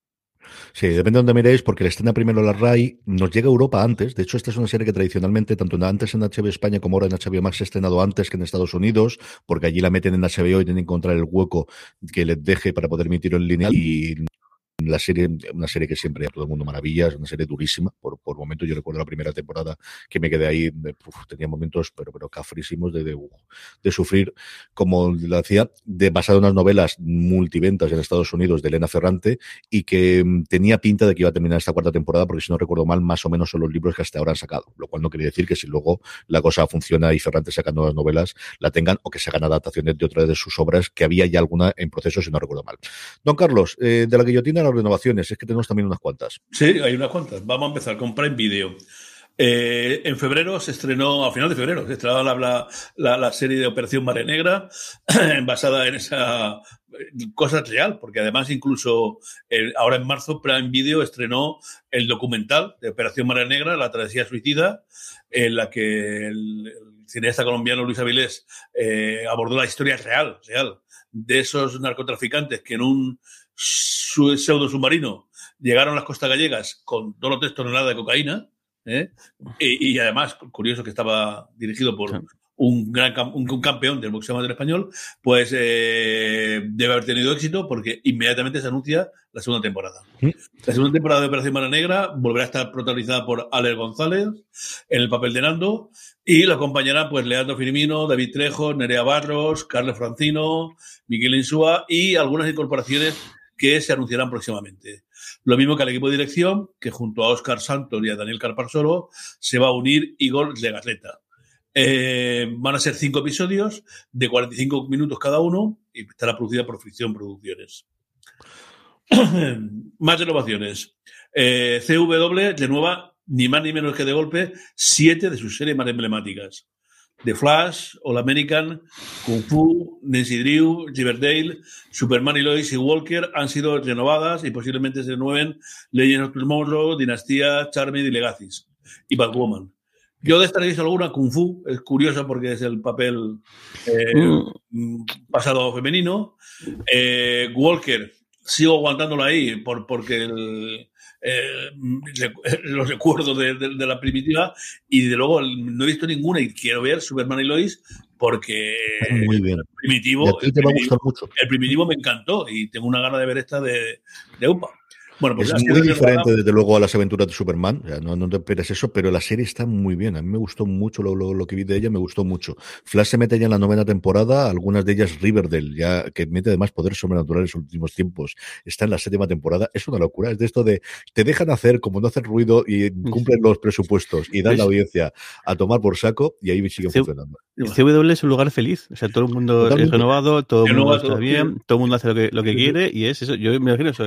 Sí, depende de dónde miréis, porque el estrena primero la RAI, nos llega a Europa antes. De hecho, esta es una serie que tradicionalmente, tanto antes en HBO España como ahora en HBO Max, se ha estrenado antes que en Estados Unidos, porque allí la meten en HBO y tienen que encontrar el hueco que les deje para poder emitirlo en línea. Y la serie, una serie que siempre a todo el mundo maravillas, una serie durísima. Por, por momentos, yo recuerdo la primera temporada que me quedé ahí, tenía momentos, pero, pero cafrísimos de, de, de, sufrir, como lo hacía, de basado en unas novelas multiventas en Estados Unidos de Elena Ferrante y que mm, tenía pinta de que iba a terminar esta cuarta temporada, porque si no recuerdo mal, más o menos son los libros que hasta ahora han sacado. Lo cual no quiere decir que si luego la cosa funciona y Ferrante saca nuevas novelas, la tengan o que se hagan adaptaciones de otras de sus obras, que había ya alguna en proceso, si no recuerdo mal. Don Carlos, eh, de la guillotina renovaciones, es que tenemos también unas cuantas. Sí, hay unas cuantas. Vamos a empezar con Prime Video. Eh, en febrero se estrenó, a final de febrero, se estrenó la, la, la serie de Operación Mare Negra, basada en esa cosa real, porque además incluso eh, ahora en marzo Prime Video estrenó el documental de Operación Mare Negra, la travesía suicida, en la que el, el cineasta colombiano Luis Avilés eh, abordó la historia real, real de esos narcotraficantes que en un pseudo submarino llegaron a las costas gallegas con dos o tres toneladas de cocaína. ¿eh? Y, además, curioso que estaba dirigido por un, gran, un, campeón del boxeo del español, pues eh, debe haber tenido éxito porque inmediatamente se anuncia la segunda temporada. La segunda temporada de Operación Mara Negra volverá a estar protagonizada por Alex González en el papel de Nando y la acompañarán pues Leandro Firmino, David Trejo, Nerea Barros, Carlos Francino, Miguel Insúa y algunas incorporaciones que se anunciarán próximamente. Lo mismo que al equipo de dirección, que junto a Óscar Santos y a Daniel Carparsolo se va a unir Igor Legarreta. Eh, van a ser cinco episodios de 45 minutos cada uno y estará producida por Fricción Producciones. más renovaciones. Eh, CW renueva ni más ni menos que de golpe siete de sus series más emblemáticas. The Flash, All American, Kung Fu, Nancy Drew, Riverdale, Superman y Lois y Walker han sido renovadas y posiblemente se renueven Legends of Tomorrow, Dinastía, Charmed y Legacies y Batwoman. Yo de esta alguna Kung Fu, es curioso porque es el papel eh, mm. pasado femenino. Eh, Walker, sigo aguantándolo ahí por, porque el, eh, los recuerdos de, la primitiva y de luego no he visto ninguna y quiero ver Superman y Lois porque El, primitivo, el, primitivo, me encantó y tengo una gana de ver esta de, de UPA. Bueno, pues es muy diferente, desde luego, a las aventuras de Superman. no, no te esperes eso, pero la serie está muy bien. A mí me gustó mucho lo, lo, que vi de ella, me gustó mucho. Flash se mete ya en la novena temporada, algunas de ellas Riverdale, ya que mete además poderes sobrenaturales en los últimos tiempos. Está en la séptima temporada. Es una locura. Es de esto de te dejan hacer como no hacen ruido y cumplen los presupuestos y dan la audiencia a tomar por saco y ahí sigue funcionando. El CW es un lugar feliz. O sea, todo el mundo es renovado, todo el mundo está bien, todo el mundo hace lo que, lo que quiere y es eso. Yo me imagino eso,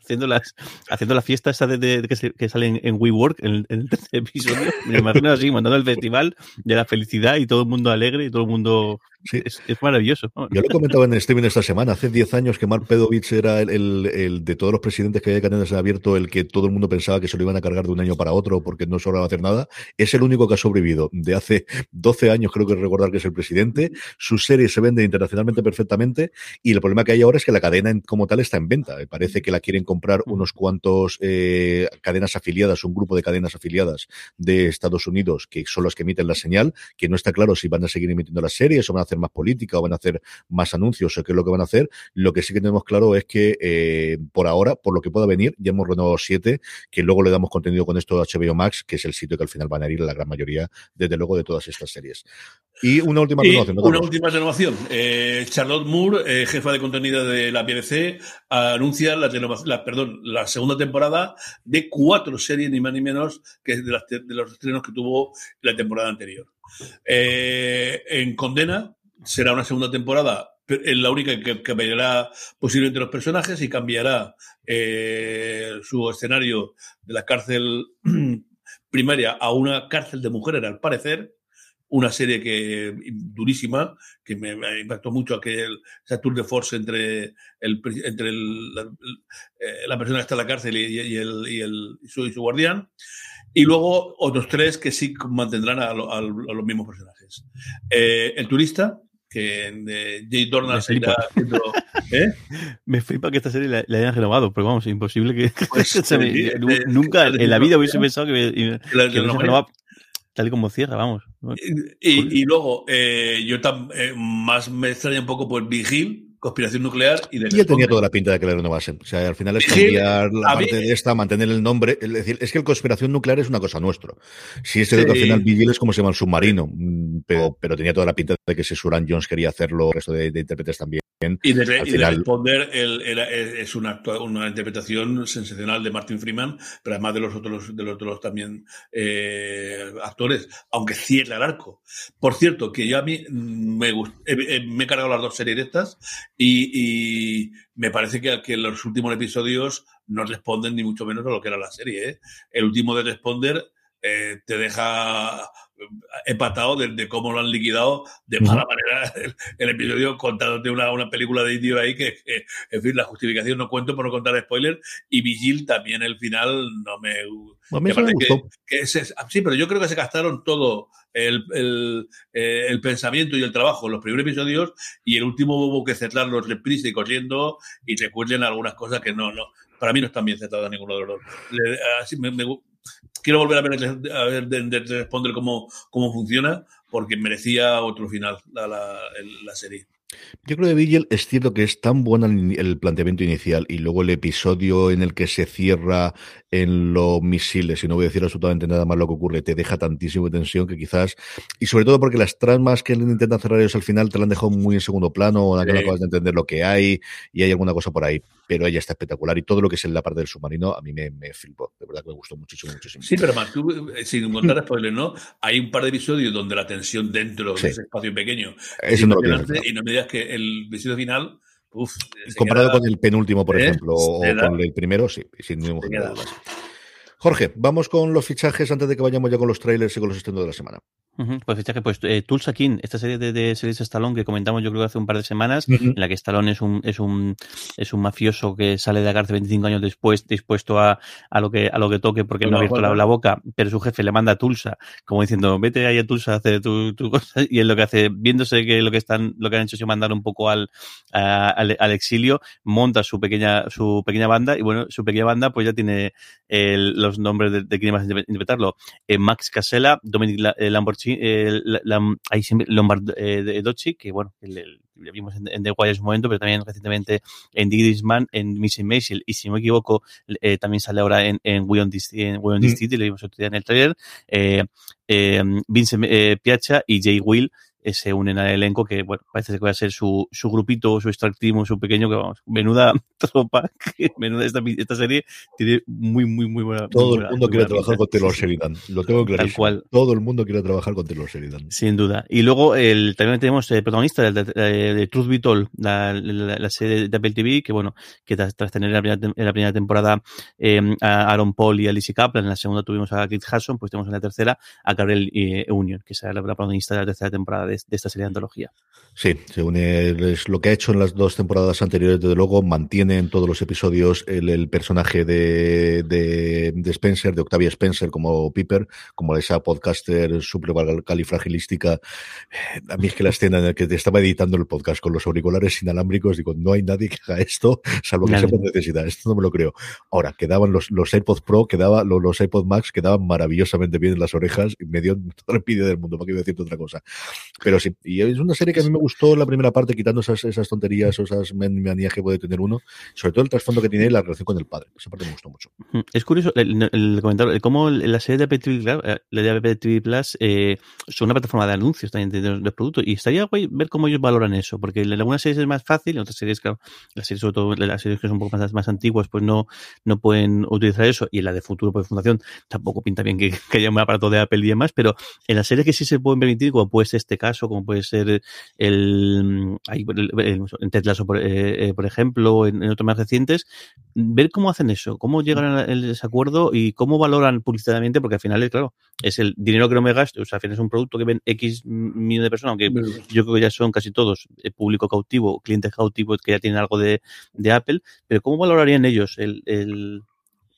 haciendo las haciendo la fiesta esa de, que, sale en, WeWork en, el tercer episodio. Me imagino así, mandando el festival de la felicidad y todo el mundo alegre y todo el mundo es, maravilloso. Yo lo he comentado en el streaming esta semana. Hace 10 años que Mark Pedovich era el, de todos los presidentes que había cadenas en abierto, el que todo el mundo pensaba que se lo iban a cargar de un año para otro porque no sobraba hacer nada. Es el único que ha sobrevivido. De hace 12 años creo que recordar que es el presidente. Su serie se vende internacionalmente perfectamente y el problema que hay ahora es que la cadena como tal está en venta. Me parece que la quieren comprar unos cuantos eh, cadenas afiliadas, un grupo de cadenas afiliadas de Estados Unidos que son las que emiten la señal, que no está claro si van a seguir emitiendo las series o van a más política o van a hacer más anuncios o qué es lo que van a hacer. Lo que sí que tenemos claro es que eh, por ahora, por lo que pueda venir, ya hemos renovado siete, que luego le damos contenido con esto a HBO Max, que es el sitio que al final van a ir la gran mayoría, desde luego, de todas estas series. Y una última renovación. Una última renovación. Eh, Charlotte Moore, eh, jefa de contenido de la BBC, anuncia la, la, perdón, la segunda temporada de cuatro series, ni más ni menos, que de, de los estrenos que tuvo la temporada anterior. en Condena, será una segunda temporada, es la única que cambiará posiblemente los personajes y cambiará eh, su escenario de la cárcel primaria a una cárcel de mujeres, al parecer. Una serie que durísima, que me, impactó mucho aquel, esa tour de force entre, el, entre eh, la, persona que está en la cárcel y, el, y, el, su, guardián. Y luego otros tres que sí mantendrán a, los mismos personajes. Eh, el turista, que Jay Dornan se ¿eh? Me flipa que esta serie la, hayan renovado, pero vamos, imposible que. Pues, nunca en la vida hubiese pensado que, que, renovado tal y como cierra, vamos. Y, luego, eh, yo tam, eh, más me extraña un poco por Vigil, conspiración nuclear y de Ya tenía toda la pinta de que la renovasen. O sea, al final es cambiar la parte de esta, mantener el nombre. Es decir, es que el conspiración nuclear es una cosa nuestra. Si es cierto que al final Vigil es como se llama el submarino, mm, pero, pero tenía toda la pinta de que si Suran Jones quería hacerlo, el resto de, de intérpretes también. Y de, responder es una, una, interpretación sensacional de Martin Freeman, pero además de los otros, de los otros también eh, actores, aunque cierra el arco. Por cierto, que yo a mí me, me he cargado las dos series estas y, me parece que, que, los últimos episodios no responden ni mucho menos a lo que era la serie. ¿eh? El último de Responder eh, te deja empatado de, cómo lo han liquidado de mala manera el, episodio contándote una, una película de idiota ahí que, en fin, la justificación no cuento por no contar spoiler y Vigil también el final no me... sí, pero yo creo que se gastaron todo el, el, eh, el, pensamiento y el trabajo en los primeros episodios y el último hubo que cerrarlo reprise y corriendo y recuerden algunas cosas que no, no, para mí no están bien centradas ninguno de los dos. así me, quiero volver a ver, a ver de, de, responder cómo, cómo funciona porque merecía otro final la, la, la serie. Yo creo que Vigil es cierto que es tan buena el planteamiento inicial y luego el episodio en el que se cierra en los misiles, y no voy a decir absolutamente nada más lo que ocurre, te deja tantísima tensión que quizás, y sobre todo porque las tramas que intentan cerrar ellos al final te la han dejado muy en segundo plano, o no acabas de entender lo que hay, y hay alguna cosa por ahí, pero ella está espectacular, y todo lo que es en la parte del submarino a mí me, me flipó, de verdad que me gustó muchísimo, muchísimo. Sí, pero más, tú, eh, sin contar spoilers, ¿no? Hay un par de episodios donde la tensión dentro de ese espacio pequeño es no y no me digas que el episodio final Uf, Comparado con el penúltimo, por ¿Eh? ejemplo, o con el primero, sí, sin ningún Jorge, vamos con los fichajes antes de que vayamos ya con los trailers y con los estrenos de la semana. Pues fichaje, pues eh, Tulsa King, esta serie de, de series de Stallone que comentamos yo creo que hace un par de semanas, en la que Stallone es un, es un, es un mafioso que sale de la cárcel 25 años después, dispuesto a, a lo que, a lo que toque porque no, ha abierto la, boca, pero su jefe le manda a Tulsa, como diciendo, vete ahí a Tulsa a hacer tu, tu cosa, y él lo que hace, viéndose que lo que están, lo que han hecho es mandar un poco al, al, al, exilio, monta su pequeña, su pequeña banda, y bueno, su pequeña banda pues ya tiene el, los nombres de, de quién más interpretarlo. Eh, Max Casella, Dominic Lamborghini, eh, la, la, ahí siempre Lombard eh, Docci, que bueno, lo vimos en, en, The Wire en su momento, pero también recientemente en Digrisman, en Missing Maisel, y si no me equivoco, eh, también sale ahora en, en We on This, en We on This mm. City, lo vimos otro día en el trailer, eh, eh, Vincent eh, Piazza y Jay Will se unen al elenco que, bueno, parece que va a ser su, su grupito, su extractivo, su pequeño, que vamos, menuda tropa, menuda esta, esta serie tiene muy, muy, muy buena. Todo muy el mundo quiere trabajar con Taylor Sheridan, lo tengo clarísimo. Tal cual. Todo el mundo quiere trabajar con Taylor Sheridan. Sin duda. Y luego el, también tenemos el protagonista de, de, de Truth Be Told, la, la, la, serie de Apple TV, que bueno, que tras, tras tener en la, primera, en la primera temporada eh, a Aaron Paul y a Lizzie Kaplan, en la segunda tuvimos a Kit Hudson, pues tenemos en la tercera a Gabriel eh, Union, que será la, protagonista de la tercera temporada de, de esta serie de antología. Sí, se une es lo que ha hecho en las dos temporadas anteriores, desde luego, mantiene en todos los episodios el, el personaje de, de, de, Spencer, de Octavia Spencer como Piper, como esa podcaster súper califragilística. A mí es que la escena en la que te estaba editando el podcast con los auriculares inalámbricos, digo, no hay nadie que haga esto, salvo que sepa necesidad. Esto no me lo creo. Ahora, quedaban los, los AirPods Pro, quedaba, los, los AirPods Max quedaban maravillosamente bien en las orejas y me dio todo el vídeo del mundo, para que iba a decirte otra cosa. Pero sí, y es una serie que a mí me gustó la primera parte, quitando esas, esas tonterías o esas manías que puede tener uno, sobre todo el trasfondo que tiene la relación con el padre. Esa parte me gustó mucho. Es curioso el, el comentario, cómo la serie de Apple TV, eh, la de Apple TV Plus eh, son una plataforma de anuncios también de, de, los productos y estaría guay ver cómo ellos valoran eso, porque en algunas series es más fácil, en otras series, claro, las series, sobre todo las series que son un poco más, más antiguas, pues no, no pueden utilizar eso y en la de futuro pues, Fundación tampoco pinta bien que, que haya un aparato de Apple y demás, pero en las series que sí se pueden permitir, como puede ser este caso, como puede ser el, el en Ted por, eh, eh, por ejemplo, en, en, otros más recientes, ver cómo hacen eso, cómo llegan a ese acuerdo y cómo valoran publicitariamente, porque al final, claro, es el dinero que no me gasto, o sea, al final es un producto que ven X millones de personas, aunque yo creo que ya son casi todos eh, público cautivo, clientes cautivos que ya tienen algo de, de Apple, pero ¿cómo valorarían ellos el, el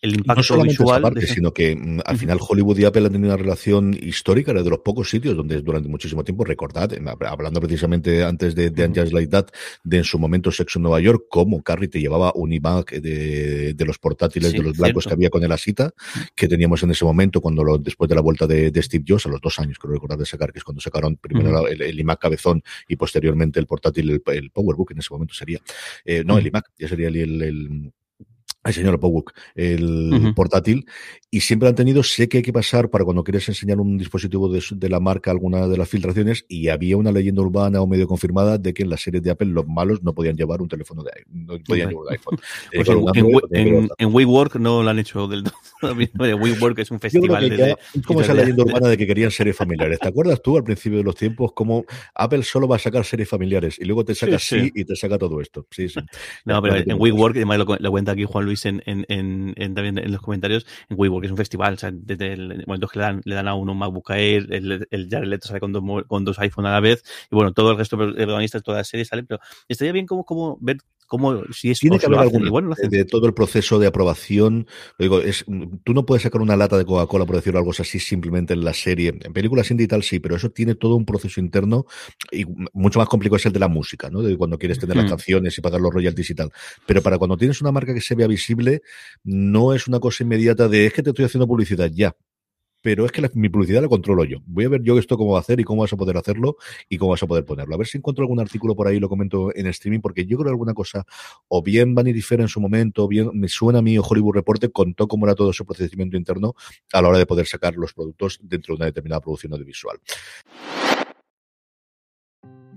el impacto no solamente visual. Esa parte, de... sino que mm, al final Hollywood y Apple han tenido una relación histórica, era de los pocos sitios donde durante muchísimo tiempo, recordad, hablando precisamente antes de, de Just Like That, de en su momento Sexo en Nueva York, cómo Carrie te llevaba un iMac de, de los portátiles sí, de los blancos cierto. que había con el Asita, que teníamos en ese momento cuando lo, después de la vuelta de, de, Steve Jobs, a los dos años, creo recordar de sacar, que es cuando sacaron primero uh -huh. el, el, iMac cabezón y posteriormente el portátil, el, el PowerBook en ese momento sería, eh, no, uh -huh. el iMac, ya sería el, el el señor Powuk, el uh -huh. portátil, y siempre han tenido, sé que hay que pasar para cuando quieres enseñar un dispositivo de, de, la marca alguna de las filtraciones, y había una leyenda urbana o medio confirmada de que en las series de Apple los malos no podían llevar un teléfono de iPhone, no podían llevar un iPhone. pues en, Android, en, en, en, WeWork no lo han hecho del todo. WeWork es un festival de, Es como esa leyenda urbana de que querían series familiares. ¿Te acuerdas tú al principio de los tiempos cómo Apple solo va a sacar series familiares y luego te saca sí, sí. sí y te saca todo esto? Sí, sí. No, pero en WeWork, además lo, lo cuenta aquí Juan Luis En, también en los comentarios, en WeWork, es un festival, o sea, desde el momento que le dan, le dan a uno un MacBook Air, el, el Jared Leto sale con dos, con dos iPhone a la vez, y bueno, todo el resto de protagonistas toda la serie salen, pero estaría bien como, como ver cómo, si es Tiene que haber algún bueno, de todo el proceso de aprobación. digo, es, tú no puedes sacar una lata de Coca-Cola, por decirlo algo así, simplemente en la serie. En películas indie y tal, sí, pero eso tiene todo un proceso interno y mucho más complicado es el de la música, ¿no? De cuando quieres tener las hmm. canciones y pagar los royalties y tal. Pero para cuando tienes una marca que se vea visible, no es una cosa inmediata de es que te estoy haciendo publicidad ya pero es que mi publicidad la controlo yo. Voy a ver yo esto cómo va a hacer y cómo vas a poder hacerlo y cómo vas a poder ponerlo. A ver si encuentro algún artículo por ahí y lo comento en streaming, porque yo creo que alguna cosa, o bien Vanity Fair en su momento, o bien me suena a mí o Hollywood Reporter contó cómo era todo ese procedimiento interno a la hora de poder sacar los productos dentro de una determinada producción audiovisual.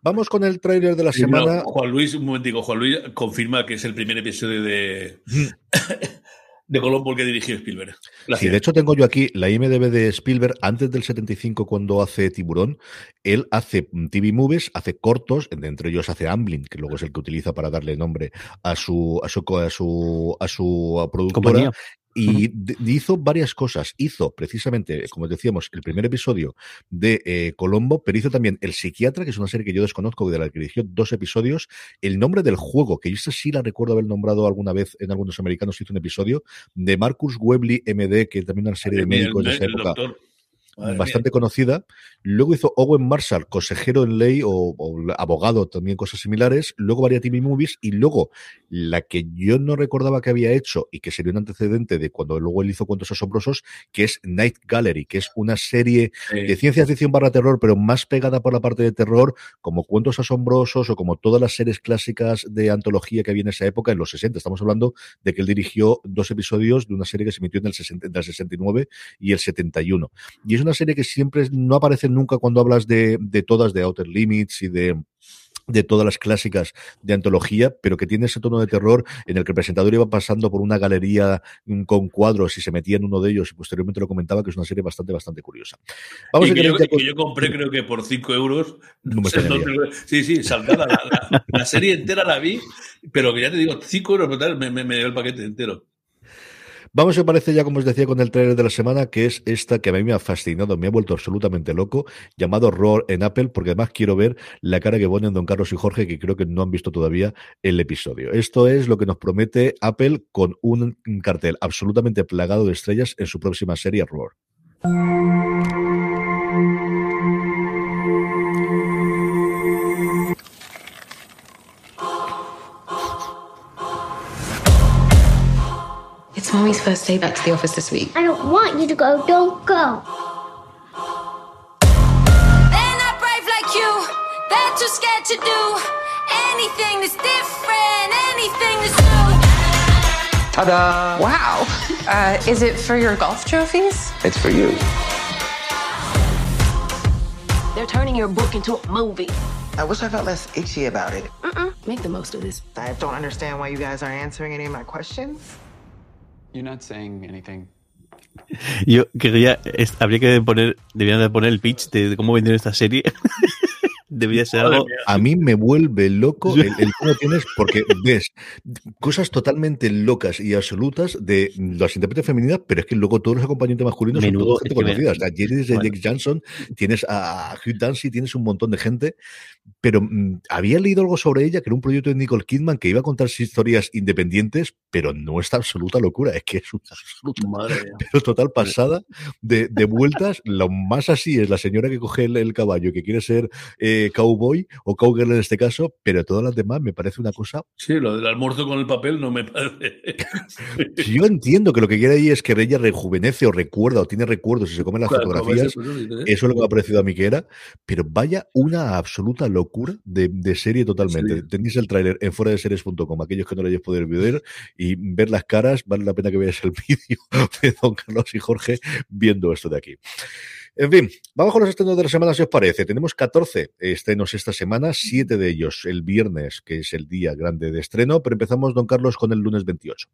Vamos con el tráiler de la semana. Juan Luis, un momentico, Juan Luis confirma que es el primer episodio de, de Colombo que dirigió Spielberg. Sí, de hecho tengo yo aquí la IMDB de Spielberg antes del 75 cuando hace Tiburón. Él hace TV movies, hace cortos, entre ellos hace Amblin, que luego es el que utiliza para darle nombre a su a su a su, a su productora. Y hizo varias cosas. Hizo precisamente, como decíamos, el primer episodio de eh, Colombo, pero hizo también El Psiquiatra, que es una serie que yo desconozco, de la que dirigió dos episodios. El nombre del juego, que yo sí la recuerdo haber nombrado alguna vez en algunos americanos, hizo un episodio de Marcus Webley MD, que también una serie de médicos de esa época bastante conocida. Luego hizo Owen Marshall, consejero en ley o, abogado, también cosas similares. Luego varias TV Movies y luego la que yo no recordaba que había hecho y que sería un antecedente de cuando luego él hizo Cuentos Asombrosos, que es Night Gallery, que es una serie de ciencia ficción barra terror, pero más pegada por la parte de terror, como Cuentos Asombrosos o como todas las series clásicas de antología que había en esa época, en los 60. Estamos hablando de que él dirigió dos episodios de una serie que se emitió en el, 60, entre el 69 y el 71. Y es una serie que siempre no aparece nunca cuando hablas de, de todas, de Outer Limits y de de todas las clásicas de antología, pero que tiene ese tono de terror en el que el presentador iba pasando por una galería mm, con cuadros y se metía en uno de ellos y posteriormente lo comentaba, que es una serie bastante, bastante curiosa. Vamos a que, yo, que yo, compré creo que por 5 euros. No me sí, sí, saltada. La, la, serie entera la vi, pero que ya te digo, 5 euros me, me, me dio el paquete entero. Vamos, me parece ya, como os decía, con el trailer de la semana, que es esta que a mí me ha fascinado, me ha vuelto absolutamente loco, llamado Roar en Apple, porque además quiero ver la cara que ponen Don Carlos y Jorge, que creo que no han visto todavía el episodio. Esto es lo que nos promete Apple con un cartel absolutamente plagado de estrellas en su próxima serie Roar. It's mommy's first day back to the office this week. I don't want you to go. Don't go. They're not brave like you. They're too scared to do anything that's different, anything that's new. Ta-da! Wow. Uh, is it for your golf trophies? It's for you. They're turning your book into a movie. I wish I felt less itchy about it. Mm-mm. Make the most of this. I don't understand why you guys aren't answering any of my questions. You're not saying anything. Yo quería, habría que poner, deberían de poner el pitch de, cómo vender esta serie. Debería ser algo. A mí me vuelve loco el, cómo tienes, porque ves cosas totalmente locas y absolutas de las intérpretes femeninas, pero es que luego todos los acompañantes masculinos son todos gente conocida. O sea, de Jake Johnson, tienes a Hugh Dancy, tienes un montón de gente pero mm, había leído algo sobre ella, que era un proyecto de Nicole Kidman que iba a contar historias independientes, pero no esta absoluta locura, es que es una absoluta, pero total pasada de, de, vueltas. Lo más así es la señora que coge el, caballo, que quiere ser eh, eh, cowboy o cowgirl en este caso, pero todas las demás me parece una cosa. Sí, lo del almuerzo con el papel no me parece. Yo entiendo que lo que quiere ahí es que ella rejuvenece o recuerda o tiene recuerdos y se come las claro, fotografías. Eso, eso, es lo que me ha parecido a mí que era, pero vaya una absoluta locura de, de serie totalmente. Sí. Tenéis el tráiler en fuera de series.com, aquellos que no lo hayáis podido ver y ver las caras, vale la pena que veáis el vídeo de Don Carlos y Jorge viendo esto de aquí. En fin, vamos con los estrenos de la semana, si os parece. Tenemos 14 estrenos esta semana, 7 de ellos el viernes, que es el día grande de estreno, pero empezamos, don Carlos, con el lunes 28.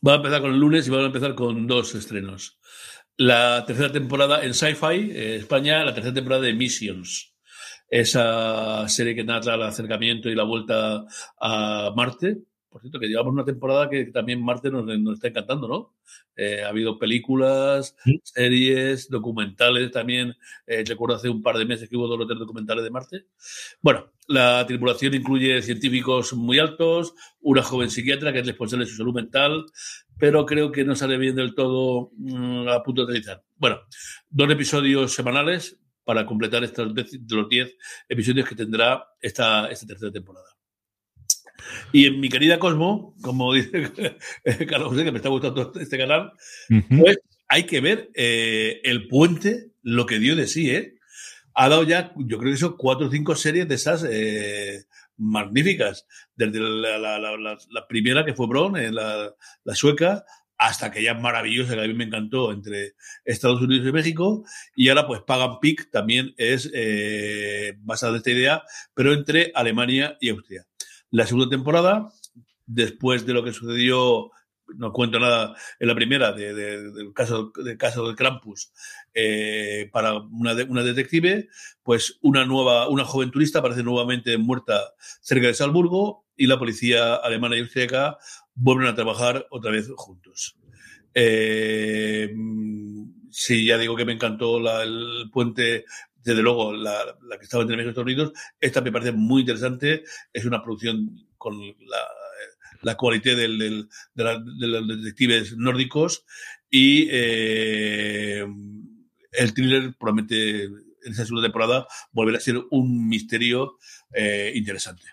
Vamos a empezar con el lunes y vamos a empezar con dos estrenos. La tercera temporada en Sci-Fi, eh, España, la tercera temporada de Missions. Esa serie que narra el acercamiento y la vuelta a Marte, por cierto, que llevamos una temporada que también Marte nos, nos está encantando, ¿no? Eh, ha habido películas, ¿Sí? series, documentales también. Eh, recuerdo hace un par de meses que hubo dos o tres documentales de Marte. Bueno, la tripulación incluye científicos muy altos, una joven psiquiatra que es responsable de su salud mental, pero creo que no sale bien del todo mmm, a punto de aterrizar. Bueno, dos episodios semanales para completar estos los 10 episodios que tendrá esta, esta tercera temporada. Y en mi querida Cosmo, como dice Carlos José, que me está gustando este canal, uh -huh. pues hay que ver eh, el puente, lo que dio de sí, ¿eh? Ha dado ya, yo creo que son cuatro o cinco series de esas eh, magníficas. Desde la, la, la, la, primera que fue Bron, eh, la, sueca, hasta aquella maravillosa que a mí me encantó entre Estados Unidos y México. Y ahora, pues, Pagan Peak también es eh, basada en esta idea, pero entre Alemania y Austria. La segunda temporada, después de lo que sucedió, no cuento nada en la primera, de, de, del caso, del caso Krampus, eh, para una, de, una, detective, pues una nueva, una joven turista aparece nuevamente muerta cerca de Salzburgo y la policía alemana y austríaca vuelven a trabajar otra vez juntos. Eh, sí, ya digo que me encantó el puente desde luego, la, la, que estaba entre México y Estados Unidos, esta me parece muy interesante. Es una producción con la, la cualidad del, del, de, la, de, los detectives nórdicos y eh, el thriller promete en esa segunda temporada volver a ser un misterio eh, interesante.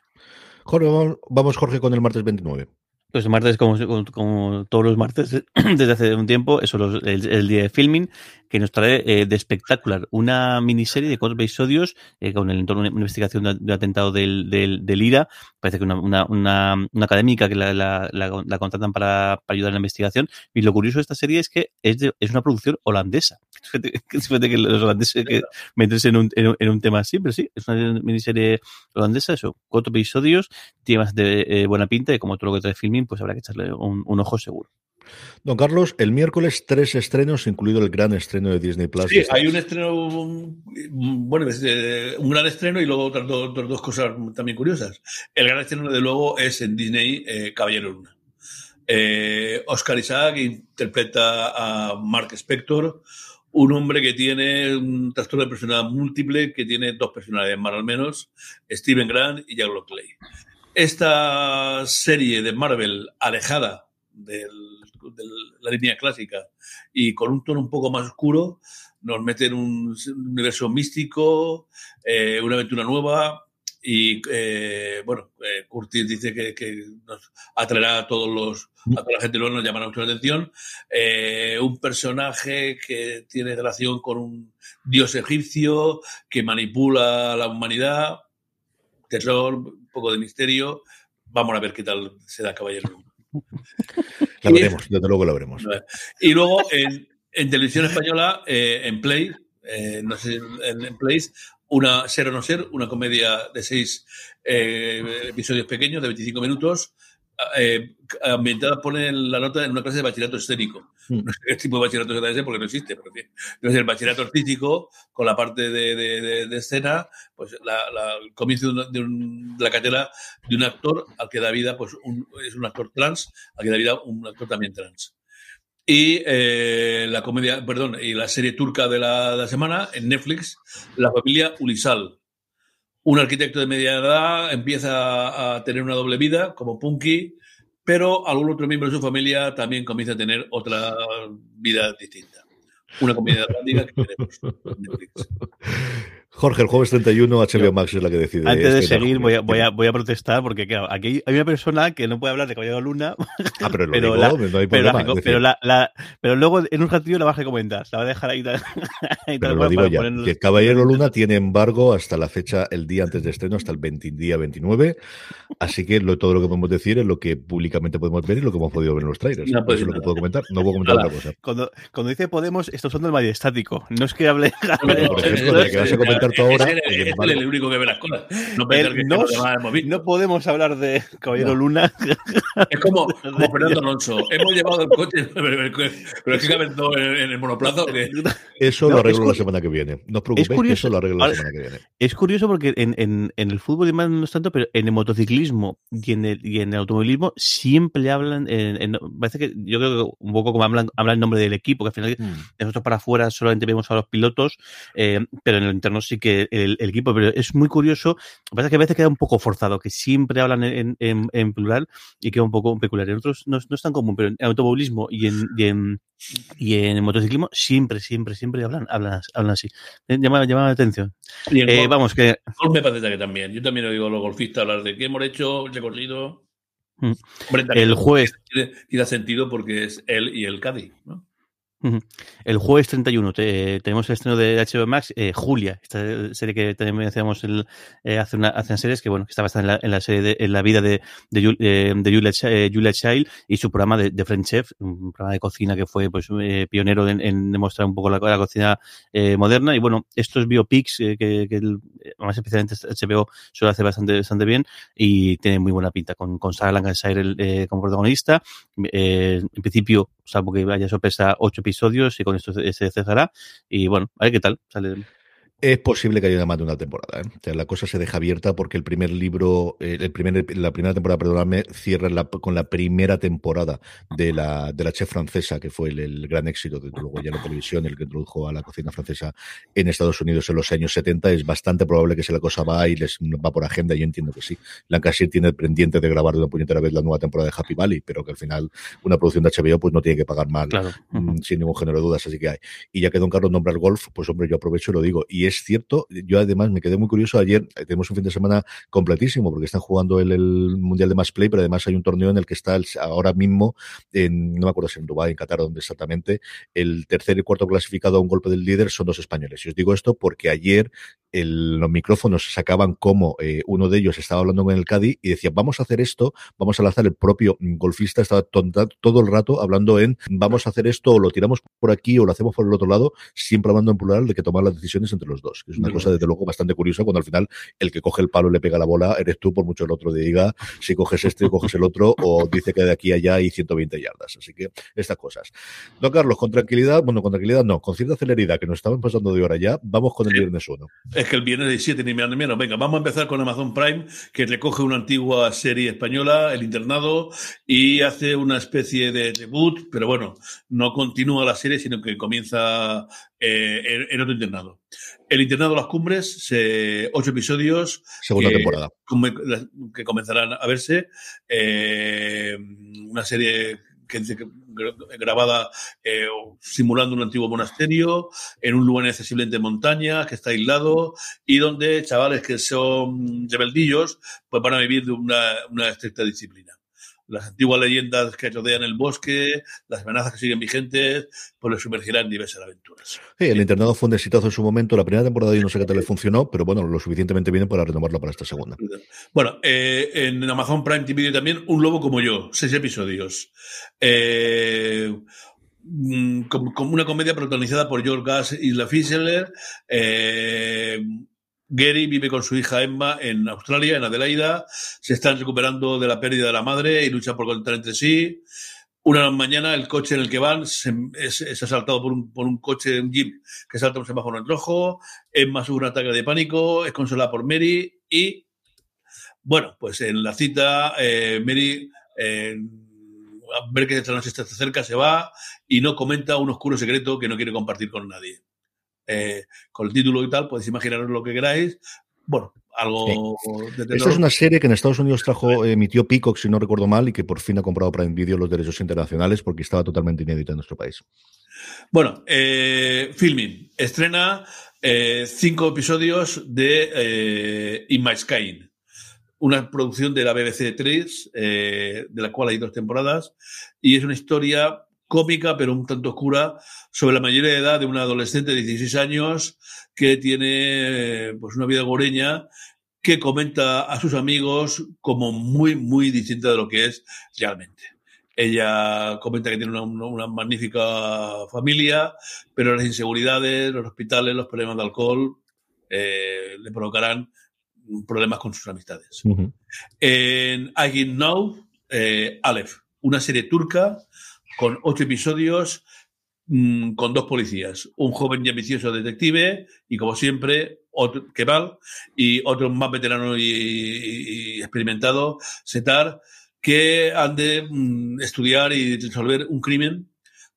Jorge, vamos, Jorge, con el martes 29. Pues el martes, como, como, como, todos los martes desde hace un tiempo, eso los, el, el, día de filming, que nos trae eh, de espectacular una miniserie de cuatro episodios eh, con el entorno de una investigación de, de atentado del, del, del, IRA. Parece que una, una, una, una académica que la, la, la, la contratan para, para, ayudar en la investigación. Y lo curioso de esta serie es que es, de, es una producción holandesa. Fíjate que los holandeses que meterse en un, en, un, en un tema así, pero sí, es una miniserie holandesa, eso, cuatro episodios, tiene bastante eh, buena pinta y como todo lo que trae filming, pues habrá que echarle un, un ojo seguro. Don Carlos, el miércoles tres estrenos, incluido el gran estreno de Disney Plus. Sí, hay un estreno, bueno, un gran estreno y luego otras dos, cosas también curiosas. El gran estreno, de luego, es en Disney eh, Caballero Luna. Eh, Oscar Isaac interpreta a Mark Spector, un hombre que tiene un trastorno de personalidad múltiple, que tiene dos personalidades más al menos, Steven Grant y Jack Lockley. Esta serie de Marvel alejada del de la línea clásica y con un tono un poco más oscuro, nos mete en un universo místico, eh, una aventura nueva y eh, bueno, eh, Curtis dice que, nos atraerá a todos los a toda la gente nueva, nos llamará mucho la atención. Eh, un personaje que tiene relación con un dios egipcio que manipula la humanidad, terror, un poco de misterio. Vamos a ver qué tal se da Caballero. La veremos, y, desde luego la veremos. Y luego en, en televisión española, eh, en Play, eh, no sé, en, en Play, una Ser o No Ser, una comedia de seis eh, episodios pequeños de 25 minutos, eh, ambientada pone la nota en una clase de bachillerato escénico. Mm. No sé qué tipo de bachillerato se ese porque no existe, pero sí. Entonces, el bachillerato artístico, con la parte de, de, de, de escena, pues la, la, el comienzo de, un, la carrera de un actor al que da vida, pues un, es un actor trans, al que da vida un actor también trans. Y eh, la comedia, perdón, y la serie turca de la, de la semana en Netflix, La familia Ulisal, un arquitecto de media edad empieza a tener una doble vida como Punky, pero algún otro miembro de su familia también comienza a tener otra vida distinta. Una comedia romántica que tenemos. Jorge, el jueves 31 HBO Max es la que decide. Antes de seguir, voy a, voy, a, voy a protestar porque, claro, aquí hay una persona que no puede hablar de Caballero Luna. Ah, pero, pero, la, no hay pero, la, pero, la, pero, luego en un ratillo la vas a recomendar. La va a dejar ahí. ahí pero lo digo ya, que el Caballero Luna tiene embargo hasta la fecha, el día antes de estreno, hasta el 20, día 29. Así que lo, todo lo que podemos decir es lo que públicamente podemos ver y lo que hemos podido ver en los trailers. No, Eso es lo que puedo comentar. No puedo comentar otra cosa. Cuando, cuando dice Podemos, estos son del Valle Estático. No es que hable. por ejemplo, de que vas a comentar es el único que ve las cosas. No, que no, no podemos hablar de Caballero Luna. Es como, como Fernando Alonso. Hemos llevado el coche, pero es que caben todo en, el monoplazo. Que... Eso lo arreglo la semana que viene. No os preocupéis, eso lo arreglo la semana que viene. Es curioso porque en, en, en el fútbol y más no es tanto, pero en el motociclismo y en el, y en el automovilismo siempre hablan. En, parece que yo creo que un poco como hablan, hablan el nombre del equipo, que al final mm. nosotros para afuera solamente vemos a los pilotos, eh, pero en el interno sí que el, el equipo, pero es muy curioso. Lo que pasa es que a veces queda un poco forzado, que siempre hablan en, en, en plural y queda un poco peculiar. En otros no, no, es tan común, pero en automovilismo y en, y en, y en motociclismo siempre, siempre, siempre hablan, hablan, hablan así. Llama, llama la atención. Y el eh, vamos, que. Golf me parece que también. Yo también oigo a los golfistas hablar de qué hemos hecho, recorrido. Mm. el juez. Tiene, tiene, sentido porque es él y el Cádiz, ¿no? El jueves 31 tenemos el estreno de HBO Max, eh, Julia, esta serie que también hacíamos el, eh, hace, una, hace series, que bueno, que está basada en la, en la serie de, en la vida de, de, eh, Julia, eh, Julia, Child y su programa de, French Chef, un programa de cocina que fue pues eh, pionero en, demostrar un poco la, la cocina moderna. Y bueno, estos biopics que, el, más especialmente HBO suele hacer bastante, bastante bien y tiene muy buena pinta con, con Sarah Lancashire como protagonista. en principio, salvo que vaya sorpresa, ocho episodios y con esto se cesará. Y bueno, a ver qué tal sale. Es posible que haya más de una temporada. ¿eh? O sea, la cosa se deja abierta porque el primer libro, eh, el primer, la primera temporada, perdóname, cierra la, con la primera temporada de la, de la chef francesa, que fue el, el gran éxito, que luego ya la televisión, el que introdujo a la cocina francesa en Estados Unidos en los años 70. Es bastante probable que si la cosa va y les va por agenda, yo entiendo que sí. Lancashire tiene el pendiente de grabar de una puñetera vez la nueva temporada de Happy Valley, pero que al final una producción de HBO pues no tiene que pagar mal, claro. Mm, sin ningún género de dudas, así que hay. Y ya que Don Carlos nombra el golf, pues hombre, yo aprovecho y lo digo. Y es cierto, yo además me quedé muy curioso, ayer eh, tenemos un fin de semana completísimo porque están jugando el, el Mundial de Mass Play, pero además hay un torneo en el que está ahora mismo, en, no me acuerdo si en Dubái, en Qatar, donde exactamente, el tercer y cuarto clasificado a un golpe del líder son dos españoles. Y os digo esto porque ayer el, los micrófonos sacaban como eh, uno de ellos estaba hablando con el Cádiz y decía, vamos a hacer esto, vamos a lanzar el propio golfista, estaba tonta, todo el rato hablando en, vamos a hacer esto, o lo tiramos por aquí o lo hacemos por el otro lado, siempre hablando en plural de que tomar las decisiones entre los dos. Es una cosa, desde luego, bastante curiosa cuando al final el que coge el palo y le pega la bola eres tú, por mucho el otro diga si coges este o coges el otro, o dice que de aquí a allá hay 120 yardas. Así que estas cosas. Don Carlos, con tranquilidad, bueno, con tranquilidad no, con cierta celeridad, que nos estaban pasando de hora ya, vamos con el viernes 1 es que el viernes de 7 ni menos ni menos. Venga, vamos a empezar con Amazon Prime, que recoge una antigua serie española, El Internado, y hace una especie de debut, pero bueno, no continúa la serie, sino que comienza eh, en, otro internado. El Internado Las Cumbres, se, ocho episodios. Segunda que, temporada. Que comenzarán a verse. Eh, una serie que, grabada eh, simulando un antiguo monasterio, en un lugar inaccesible de montaña, que está aislado, y donde chavales que son rebeldillos, pues van a vivir de una, una estricta disciplina las antiguas leyendas que rodean el bosque, las amenazas que siguen vigentes, pues les sumergirán en diversas aventuras. Sí, el internado fue un exitazo en su momento. La primera temporada yo no sé qué tal le funcionó, pero bueno, lo suficientemente bien para renovarlo para esta segunda. Bueno, eh, en Amazon Prime TV también Un Lobo como yo, seis episodios. Eh, mm, como una comedia protagonizada por George Gas y La Fischler, eh, Gary vive con su hija Emma en Australia, en Adelaida. Se están recuperando de la pérdida de la madre y luchan por contar entre sí. Una mañana el coche en el que van se, es, asaltado por un, coche, un jeep que salta un semáforo en rojo. Emma sufre un ataque de pánico, es consolada por Mary y, bueno, pues en la cita eh, Mary eh, ver que esta noche está cerca se va y no comenta un oscuro secreto que no quiere compartir con nadie eh, con el título y tal, podéis imaginaros lo que queráis. Bueno, algo sí. de Esta es una serie que en Estados Unidos trajo, emitió Peacock, si no recuerdo mal, y que por fin ha comprado para Video los derechos internacionales porque estaba totalmente inédita en nuestro país. Bueno, eh, Filming estrena eh, cinco episodios de eh, In My Sky, una producción de la BBC 3, eh, de la cual hay dos temporadas, y es una historia cómica, pero un tanto oscura, sobre la mayoría de edad de una adolescente de 16 años que tiene pues, una vida goreña que comenta a sus amigos como muy, muy distinta de lo que es realmente. Ella comenta que tiene una, una, magnífica familia, pero las inseguridades, los hospitales, los problemas de alcohol eh, le provocarán problemas con sus amistades. Uh -huh. En I Now, eh, Aleph, una serie turca con ocho episodios mmm, con dos policías, un joven y ambicioso detective y como siempre otro Kemal y otro más veterano y, experimentado, Setar, que han de mmm, estudiar y resolver un crimen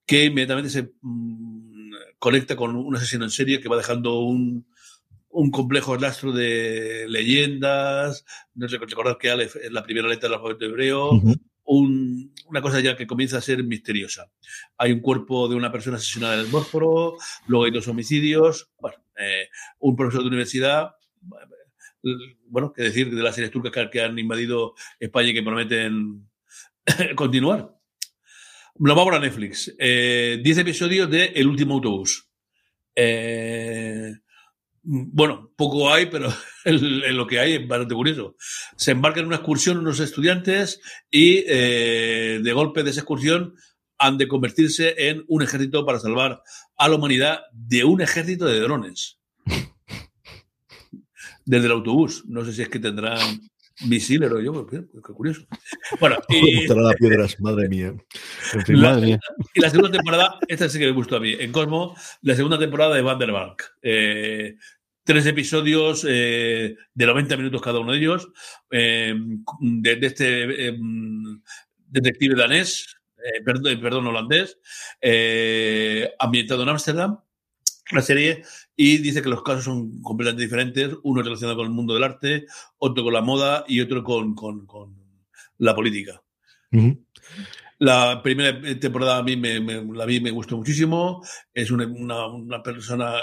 que inmediatamente se mmm, conecta con un asesino en serie que va dejando un, un complejo rastro de leyendas. No sé, recordad que Aleph es la primera letra del alfabeto hebreo. Uh -huh. Un, una cosa ya que comienza a ser misteriosa. Hay un cuerpo de una persona asesinada en el Bósforo, luego hay dos homicidios. Bueno, eh, un profesor de universidad bueno, que decir de las series turcas que, han invadido España y que prometen continuar. Lo vamos a Netflix. 10 eh, episodios de El último autobús. Eh, bueno, poco hay, pero en lo que hay es bastante curioso. Se embarcan en una excursión unos estudiantes y eh, de golpe de esa excursión han de convertirse en un ejército para salvar a la humanidad de un ejército de drones desde el autobús. No sé si es que tendrán misiles o yo, qué, qué curioso. Bueno, y, las piedras, madre mía. En fin, la, madre mía. Y la segunda temporada, esta sí que me gustó a mí, en Cosmo, la segunda temporada de Vanderbank. Eh, tres episodios eh, de 90 minutos cada uno de ellos, eh, de, de, este eh, detective danés, perdón, perdón, holandés, ambientado en Ámsterdam, la serie y dice que los casos son completamente diferentes, uno relacionado con el mundo del arte, otro con la moda y otro con, con, con la política. Uh -huh. La primera temporada a mí me, me, la vi me gustó muchísimo, es una, una, una persona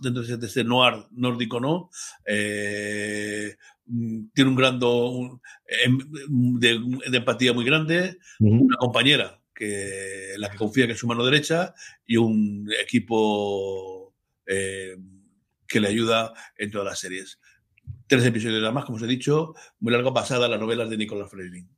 dentro de este noir nórdico, ¿no? Eh, tiene un gran do, un, de, de, empatía muy grande, uh -huh. una compañera que la que confía que es su mano derecha y un equipo eh, que le ayuda en todas las series. Tres episodios nada más, como os he dicho, muy larga pasada las novelas de Nicolás Freiling.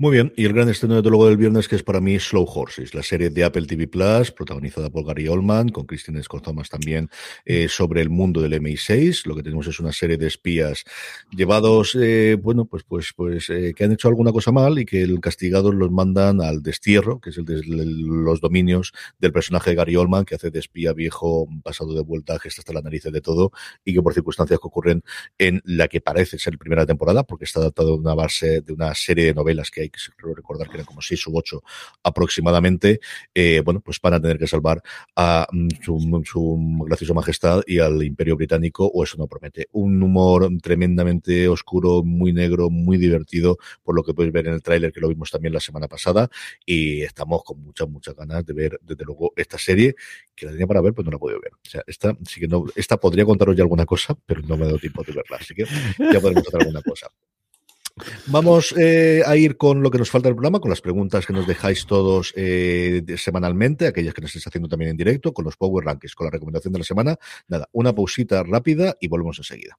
Muy bien, y el gran estreno de luego del viernes, que es para mí Slow Horses, la serie de Apple TV Plus, protagonizada por Gary Oldman, con Christine Scott también, eh, sobre el mundo del MI6. Lo que tenemos es una serie de espías llevados, eh, bueno, pues, pues, pues, eh, que han hecho alguna cosa mal y que el castigado los mandan al destierro, que es el de los dominios del personaje de Gary Oldman, que hace de espía viejo, pasado de vuelta, gesta hasta la nariz de todo, y que por circunstancias que ocurren en la que parece ser primera temporada, porque está adaptado de una base, de una serie de novelas que hay que creo recordar que eran como seis u ocho aproximadamente, eh, bueno, pues van a tener que salvar a mm, su, su, graciosa majestad y al imperio británico, o eso no promete. Un humor tremendamente oscuro, muy negro, muy divertido, por lo que podéis ver en el tráiler, que lo vimos también la semana pasada, y estamos con muchas, muchas ganas de ver, desde luego, esta serie, que la tenía para ver, pues no la he ver. O sea, esta, sí que no, esta podría contaros ya alguna cosa, pero no me ha dado tiempo de verla, así que ya podemos hacer alguna cosa. Vamos eh, a ir con lo que nos falta del programa, con las preguntas que nos dejáis todos eh, semanalmente, aquellas que nos estáis haciendo también en directo, con los Power Rankings, con la recomendación de la semana. Nada, una pausita rápida y volvemos enseguida.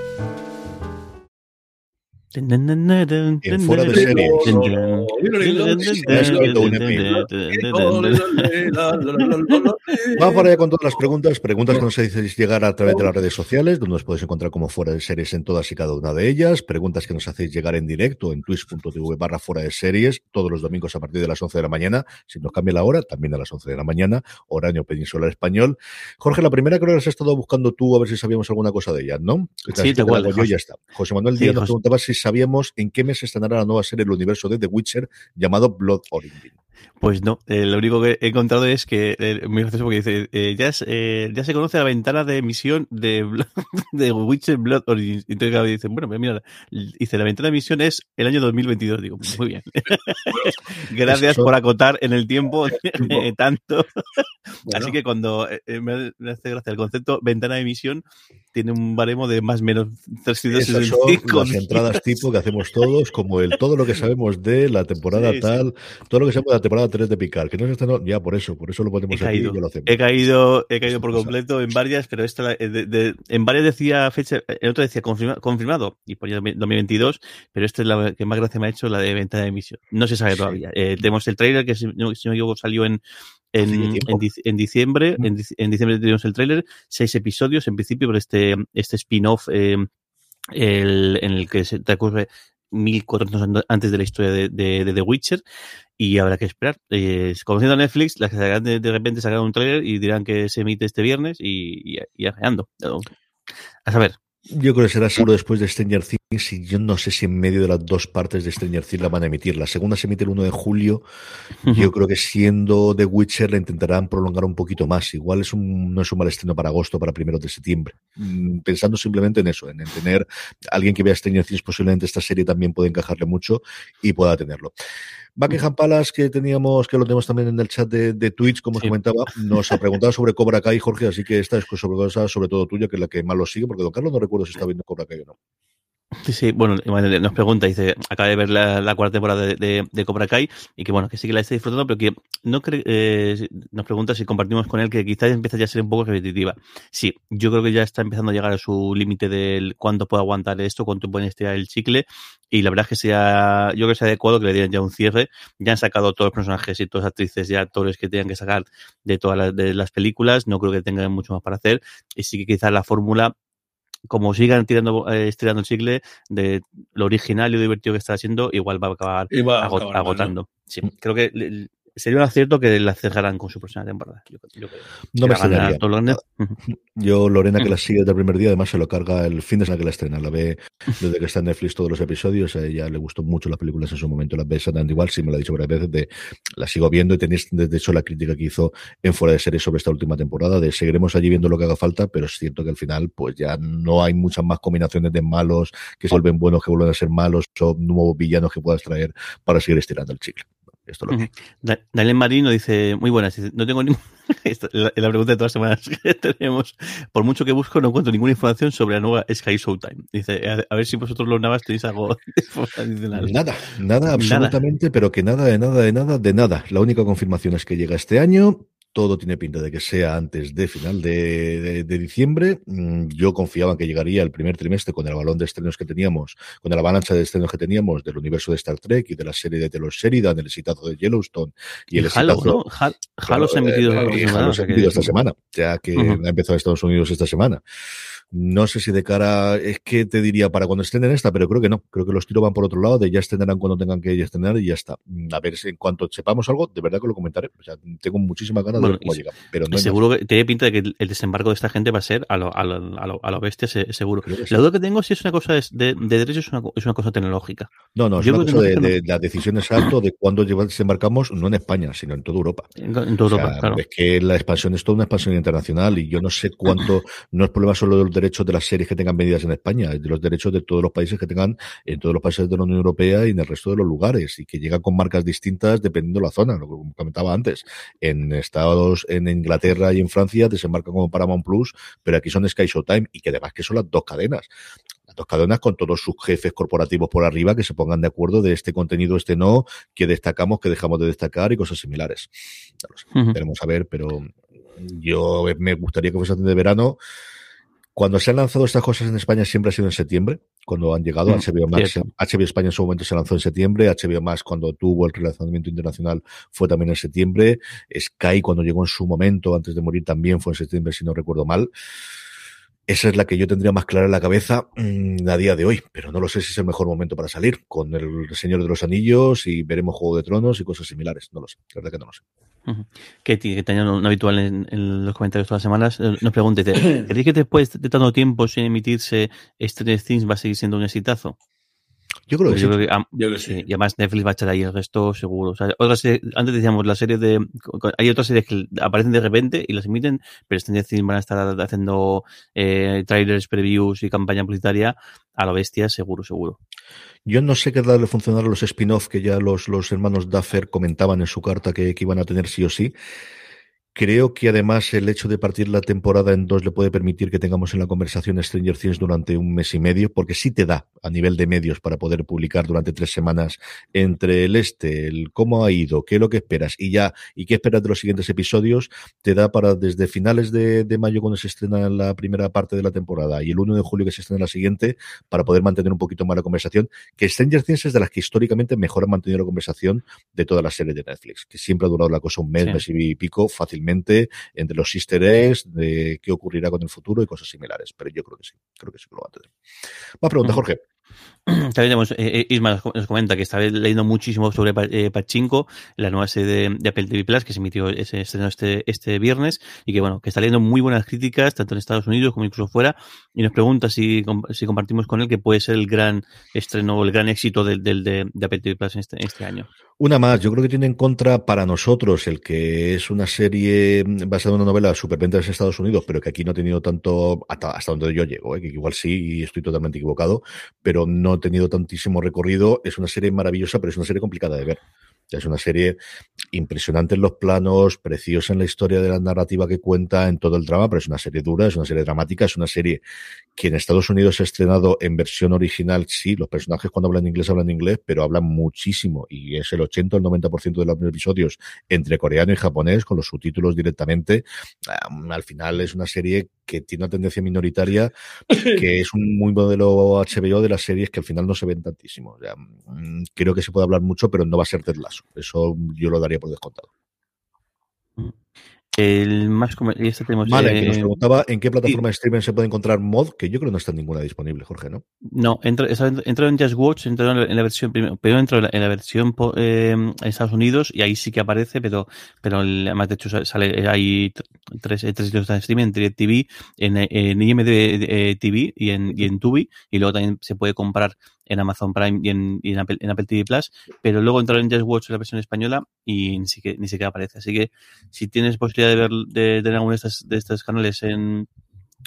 En fuera de series. Vamos para allá con todas las preguntas. Preguntas que nos hacéis llegar a través de las redes sociales, donde nos podéis encontrar como fuera de series en todas y cada una de ellas. Preguntas que nos hacéis llegar en directo en twitch.tv barra fuera de series, todos los domingos a partir de las 11 de la mañana. Si nos cambia la hora, también a las 11 de la mañana, horario peninsular español. Jorge, la primera creo que has estado buscando tú a ver si sabíamos alguna cosa de ella, ¿no? Sí, te igual, yo ya está. José Manuel Díaz nos preguntaba si sabíamos en qué mes estrenará la nueva serie del universo de The Witcher llamado Blood Origin. Pues no, eh, lo único que he encontrado es que, eh, muy gracioso porque dice, eh, ya, es, eh, ya se conoce la ventana de emisión de, de Witcher Blood Origins. Entonces claro, dice, bueno, pues mira, dice, la ventana de emisión es el año 2022. Digo, muy bien. Gracias por acotar en el tiempo Tiempo. tanto. Bueno. Así que cuando eh, eh, me hace gracia el concepto ventana de emisión, tiene un baremo de más o menos Esas son 365 las entradas tipo que hacemos todos, como el todo lo que sabemos de la temporada Sí, sí. tal, todo lo que sabemos de la temporada 3 de Picard, que no se estrenó, ya por eso, por eso lo He ponemos aquí caído, y ya lo hacemos. he caído, he caído por completo en varias, pero esta, la- de- de- en varias decía fecha, en otra decía confirma- confirmado y ponía 2022, pero esta es la que más gracia me ha hecho, la de ventana de emisión. No se sabe Sí. todavía. Eh, tenemos el trailer que si no, si no me equivoco salió en, en, en, en diciembre, en, en diciembre tenemos el tráiler, seis episodios en principio, pero este, este spin-off eh, el, en el que se transcurre 1400 años antes de la historia de, de, de The Witcher y habrá que esperar. Eh, conociendo a Netflix, las que sacarán de, de repente sacarán un trailer y dirán que se emite este viernes y, y, y arreando. A saber. Yo creo que será seguro después de Stranger Things y yo no sé si en medio de las dos partes de Stranger Things la van a emitir. La segunda se emite el 1 de julio. Yo creo que siendo The Witcher la intentarán prolongar un poquito más. Igual es un, no es un mal estreno para agosto, para primeros de septiembre. Mm, Pensando simplemente en eso, en, en tener alguien que vea Stranger Things, posiblemente esta serie también puede encajarle mucho y pueda tenerlo. Buckingham Palace, que teníamos, que lo tenemos también en el chat de, de Twitch, como os comentaba, nos ha preguntado sobre Cobra Kai, Jorge, así que esta es sobre, sobre todo tuya, que es la que más lo sigue, porque Don Carlos no recuerdo si está viendo Cobra Kai o no. Sí, sí, bueno, nos pregunta, dice, acaba de ver la, cuarta temporada de, Cobra Kai y que bueno, que sí que la está disfrutando, pero que no cree, eh, nos pregunta si compartimos con él que quizás empieza ya a ser un poco repetitiva. Sí, yo creo que ya está empezando a llegar a su límite del cuánto puede aguantar esto, cuánto puede estirar el chicle y la verdad es que sea, yo creo que sea adecuado que le dieran ya un cierre. Ya han sacado todos los personajes y todas las actrices y actores que tengan que sacar de todas las, las películas, no creo que tengan mucho más para hacer y sí que quizás la fórmula como sigan tirando, eh, estirando el chicle de lo original y lo divertido que está haciendo, igual va a acabar va a agotando. Sí, creo que sería un acierto que la cerraran con su próxima temporada. Yo, yo. No me extrañaría. Yo, Lorena, que la sigue desde el primer día, además se lo carga el fin de semana que la estrena. La ve desde que está en Netflix todos los episodios. A ella le gustó mucho las películas en su momento. Las ve exactamente igual, sí me lo ha dicho varias veces. De, la sigo viendo y tenéis, de hecho, la crítica que hizo en Fuera de Serie sobre esta última temporada. De seguiremos allí viendo lo que haga falta, pero es cierto que al final, pues ya no hay muchas más combinaciones de malos que se vuelven buenos, que vuelven a ser malos, o nuevos villanos que puedas traer para seguir estirando el chicle. Esto es lo que Daniel Marino dice, muy buenas, dice, no tengo es la, la pregunta de todas las semanas que tenemos. Por mucho que busco, no encuentro ninguna información sobre la nueva Sky Showtime. Dice, a, a ver si vosotros los navas tenéis algo adicional. Nada, nada, absolutamente, pero que nada, de nada, de nada, de nada. La única confirmación es que llega este año. Todo tiene pinta de que sea antes de final de, de- de diciembre. Mm, Yo confiaba en que llegaría el primer trimestre con el balón de estrenos que teníamos, con la avalancha de estrenos que teníamos del universo de Star Trek y de la serie de Taylor Sheridan, el exitazo de Yellowstone y, el Halo, exitazo. ¿no? Hal- Halo se ha emitido esta semana, que- ya que ha empezado en Estados Unidos esta semana. No sé si de cara, es que te diría para cuando estrenen esta, pero creo que no. Creo que los tiros van por otro lado, de ya estrenarán cuando tengan que estrenar y ya está. A ver, en cuanto sepamos algo, de verdad que lo comentaré. O sea, tengo muchísimas ganas Bueno, de ver cómo llega. Pero no seguro que tiene pinta de que el- desembarco de esta gente va a ser a lo, a lo, a lo, a lo bestia, se- seguro. sí. La duda que tengo es si es una cosa es de, de derecho es una, es una cosa tecnológica. No, no, es Yo una cosa de, no- de la decisión exacta de cuándo desembarcamos, no en España, sino en toda Europa. En, en toda O sea, Europa, claro. Es que la expansión es toda una expansión internacional y yo no sé cuánto, no es problema solo de los derechos de las series que tengan medidas en España, es de los derechos de todos los países que tengan en todos los países de la Unión Europea y en el resto de los lugares y que llegan con marcas distintas dependiendo de la zona, lo que comentaba antes. En Estados, en Inglaterra y en Francia desembarcan como Paramount Plus, pero aquí son Sky Showtime y que además que son las dos cadenas. dos cadenas con todos sus jefes corporativos por arriba que se pongan de acuerdo de este contenido, este no, que destacamos, que dejamos de destacar y cosas similares. No a ver, pero yo me gustaría que fuese antes de verano. Cuando se han lanzado estas cosas en España siempre ha sido en septiembre, cuando han llegado. HBO Max, HBO España en su momento se lanzó en septiembre, HBO Max cuando tuvo el relanzamiento internacional fue también en septiembre, Sky cuando llegó en su momento antes de morir también fue en septiembre si no recuerdo mal. Esa es la que yo tendría más clara en la cabeza mm, a día de hoy, pero no lo sé si es el mejor momento para salir con el Señor de los Anillos y veremos Juego de Tronos y cosas similares. No lo sé, la verdad que no lo sé. Que, que tenía un habitual en, los comentarios todas las semanas, eh, nos pregunte, ¿creéis que después de tanto tiempo sin emitirse, Stranger Things va a seguir siendo un exitazo? Yo creo que, yo sí. Y además Netflix va a echar ahí el resto seguro. antes decíamos la serie de. Hay otras series que aparecen de repente y las emiten, pero este van a estar haciendo eh, trailers, previews y campaña publicitaria a lo bestia, seguro, seguro. Yo no sé qué darle funcionar a los spin-off que ya los, los hermanos Duffer comentaban en su carta que, que iban a tener sí o sí. Creo que además el hecho de partir la temporada en dos le puede permitir que tengamos en la conversación Stranger Things durante un mes y medio, porque sí te da a nivel de medios para poder publicar durante tres semanas entre el este, el cómo ha ido, qué es lo que esperas y ya, y qué esperas de los siguientes episodios, te da para desde finales de, mayo cuando se estrena la primera parte de la temporada y el 1 de julio que se estrena la siguiente, para poder mantener un poquito más la conversación, que Stranger Things es de las que históricamente mejor han mantenido la conversación de todas las series de Netflix, que siempre ha durado la cosa un mes, mes y pico, fácilmente entre los easter eggs, de qué ocurrirá con el futuro y cosas similares. Pero yo creo que sí, creo que sí que lo va a tener. Más pregunta, Jorge. También tenemos, eh, eh, Isma nos comenta que está leyendo muchísimo sobre eh, Pachinko, la nueva serie de, Apple TV Plus que se emitió ese este, este viernes y que bueno, que está leyendo muy buenas críticas tanto en Estados Unidos como incluso fuera y nos pregunta si, si compartimos con él que puede ser el gran estreno o el gran éxito del, de, Apple TV Plus en este, este año. Una más, yo creo que tiene en contra para nosotros el que es una serie basada en una novela superventas en Estados Unidos, pero que aquí no ha tenido tanto, hasta, hasta donde yo llego, que igual sí y estoy totalmente equivocado, pero no ha tenido tantísimo recorrido. Es una serie maravillosa, pero es una serie complicada de ver. Es una serie impresionante en los planos, preciosa en la historia de la narrativa que cuenta, en todo el drama, pero es una serie dura, es una serie dramática, es una serie que en Estados Unidos ha estrenado en versión original. Sí, los personajes cuando hablan inglés hablan inglés, pero hablan muchísimo y es el 80 o el 90% de los episodios entre coreano y japonés con los subtítulos directamente. Al final es una serie que tiene una tendencia minoritaria, que es un muy modelo HBO de las series que al final no se ven tantísimo. Mm, creo que se puede hablar mucho, pero no va a ser Ted Lasso. Eso yo lo daría por descontado. El más y este tenemos, vale, que nos eh, preguntaba en qué plataforma de streaming se puede encontrar mod, que yo creo que no está ninguna disponible, Jorge, ¿no? No, entró, en Just Watch, entró en la versión primero, pero entró en la, versión eh, en Estados Unidos y ahí sí que aparece, pero, pero además de hecho sale hay tres, tres de streaming en TV, en, en IMDb eh, TV y en, y en Tubi, y luego también se puede comprar en Amazon Prime y en, Apple, TV Plus, pero luego entró en Just Watch la versión española y ni siquiera, ni siquiera aparece. Así que si tienes posibilidad de ver de, de alguno de estos, de estos canales en,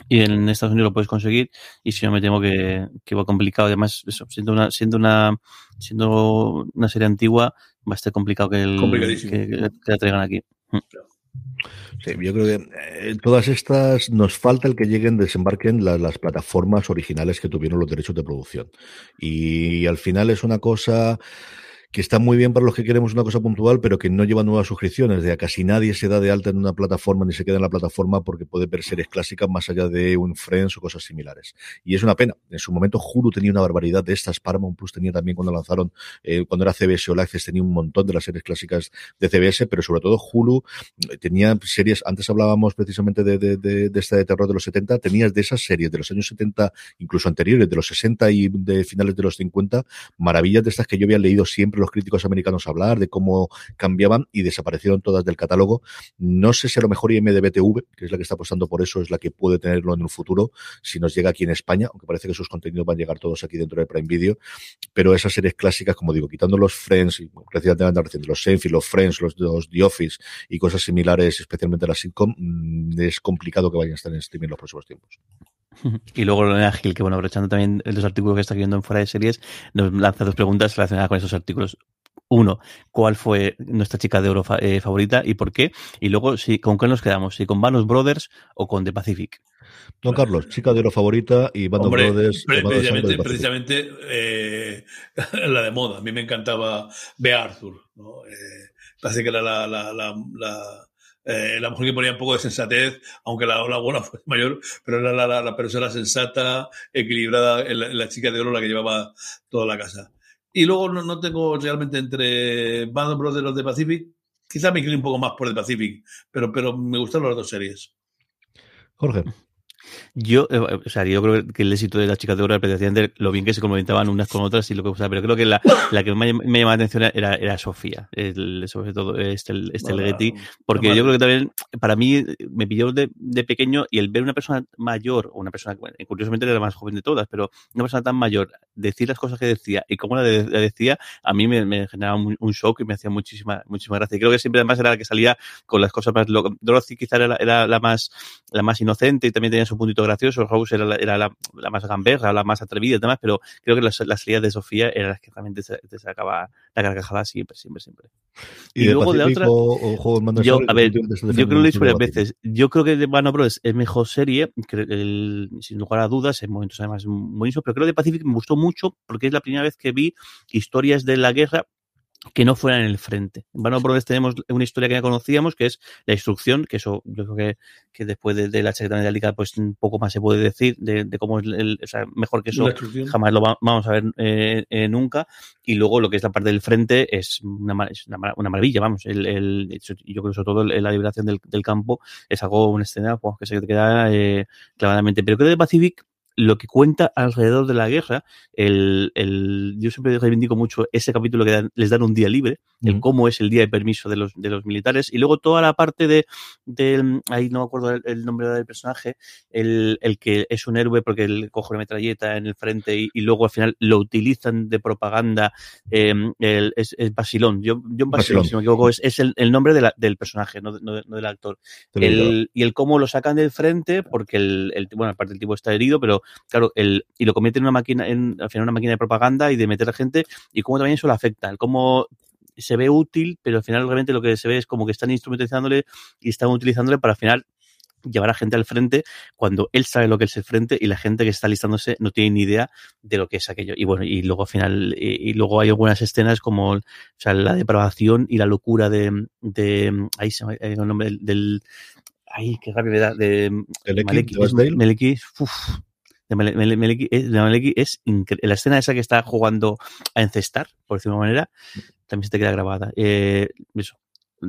y en Estados Unidos lo puedes conseguir y si no me temo que, que va complicado además eso, siendo una siendo una siendo una serie antigua va a estar complicado que, el, que, la traigan aquí mm. Sí, yo creo que eh, todas estas nos falta el que lleguen, desembarquen las plataformas originales que tuvieron los derechos de producción. Y al final es una cosa que está muy bien para los que queremos una cosa puntual, pero que no lleva nuevas suscripciones. De a casi nadie se da de alta en una plataforma ni se queda en la plataforma porque puede ver series clásicas más allá de un Friends o cosas similares. Y es una pena. En su momento Hulu tenía una barbaridad de estas. Paramount Plus tenía también cuando lanzaron, eh, cuando era CBS o Access tenía un montón de las series clásicas de CBS, pero sobre todo Hulu eh, tenía series, antes hablábamos precisamente de, de, de, de esta de terror de los 70, tenías de esas series de los años 70, incluso anteriores, de los 60 y de finales de los 50, maravillas de estas que yo había leído siempre los críticos americanos hablar de cómo cambiaban y desaparecieron todas del catálogo. No sé si a lo mejor IMDBTV, que es la que está apostando por eso, es la que puede tenerlo en un futuro si nos llega aquí en España, aunque parece que sus contenidos van a llegar todos aquí dentro de Prime Video. Pero esas series clásicas, como digo, quitando los Friends, y de los Seinfeld, los Friends, los, The Office y cosas similares, especialmente la sitcom, mm, es complicado que vayan a estar en streaming en los próximos tiempos. Y luego Lorena Gil, que bueno, aprovechando también los artículos que está viendo en fuera de series, nos lanza dos preguntas relacionadas con esos artículos. uno, cuál fue nuestra chica de oro eh, favorita y por qué. Y luego, si, con qué nos quedamos, si con Vanos Brothers o con The Pacific. Don Carlos, chica de oro favorita y Band Brothers. precisamente, precisamente eh, la de moda. A mí me encantaba B. Arthur. ¿no? Eh, parece que era la, la, la, eh, la, mujer que ponía un poco de sensatez, aunque la, la buena fue mayor, pero era la, la, persona sensata, equilibrada, la, chica de oro la que llevaba toda la casa. Y luego no, no tengo realmente entre Band Brothers de Pacific, quizá me inclino un poco más por The Pacific, pero, pero me gustan las dos series. Jorge. Yo, eh, o sea, yo creo que el éxito de las chicas de oro precisamente lo bien que se complementaban unas con otras y lo que o sea, pero creo que la, la que me, me llamaba la atención era, era Sofía, el, sobre todo este, este porque yo creo que también para mí me pilló de, de, pequeño y el ver una persona mayor, o una persona, curiosamente era la más joven de todas, pero una persona tan mayor, decir las cosas que decía y cómo la, decía, a mí me, me generaba un, un, shock y me hacía muchísima, muchísima gracia. Y creo que siempre además era la que salía con las cosas más Dorothy quizá era, era la más la más inocente y también tenía su puntito gracioso. Rose era la, era la, la más gamberra, la más atrevida y demás, pero creo que las, las salidas de Sofía eran las que realmente te sacaba la carcajada siempre, siempre, siempre. Y, luego de la otra. yo, a ver, yo creo que lo he dicho varias veces. Yo creo que The Band Bros es mejor serie, el, sin lugar a dudas, en momentos además buenísimos, pero creo que Pacific me gustó mucho porque es la primera vez que vi historias de la guerra que no fueran en el frente. En Band Brothers tenemos una historia que ya conocíamos, que es la instrucción, que eso yo creo que, que después de, de la Secretaría de pues un poco más se puede decir de, de cómo es el, o sea, mejor que eso jamás lo va, vamos a ver eh, eh, nunca. Y luego lo que es la parte del frente es una, es una, una maravilla, vamos. El, el, yo creo que sobre todo la liberación del, del campo es algo, una escena pues, que se queda eh, clavadamente. Pero creo que de Pacific lo que cuenta alrededor de la guerra, el, el, yo siempre reivindico mucho ese capítulo que les dan un día libre, el cómo es el día de permiso de los, de los militares, y luego toda la parte de, de ahí no me acuerdo el, nombre del personaje, el, el, que es un héroe porque él coge una metralleta en el frente y, y luego al final lo utilizan de propaganda, eh, el, es, es, Basilón, yo, John Basilón, si no me equivoco, es, es el, nombre de la, del personaje, no, no, no del actor. El, y el cómo lo sacan del frente, porque el, bueno, aparte el tipo está herido, pero claro, el, y lo convierte en una máquina, en, al final una máquina de propaganda y de meter a gente, y cómo también eso le afecta, el cómo se ve útil, pero al final realmente lo que se ve es como que están instrumentalizándole y están utilizándole para al final llevar a gente al frente cuando él sabe lo que es el frente y la gente que está listándose no tiene ni idea de lo que es aquello. Y bueno, y luego al final, y, y luego hay algunas escenas como o sea, la depravación y la locura de, de ahí se me el nombre del, del ay, qué rápido me da, de Maleki, Maleki, uf, de Maleki, Maleki es la escena esa que está jugando a encestar, por decirlo de una manera, también se te queda grabada. Eh, eso,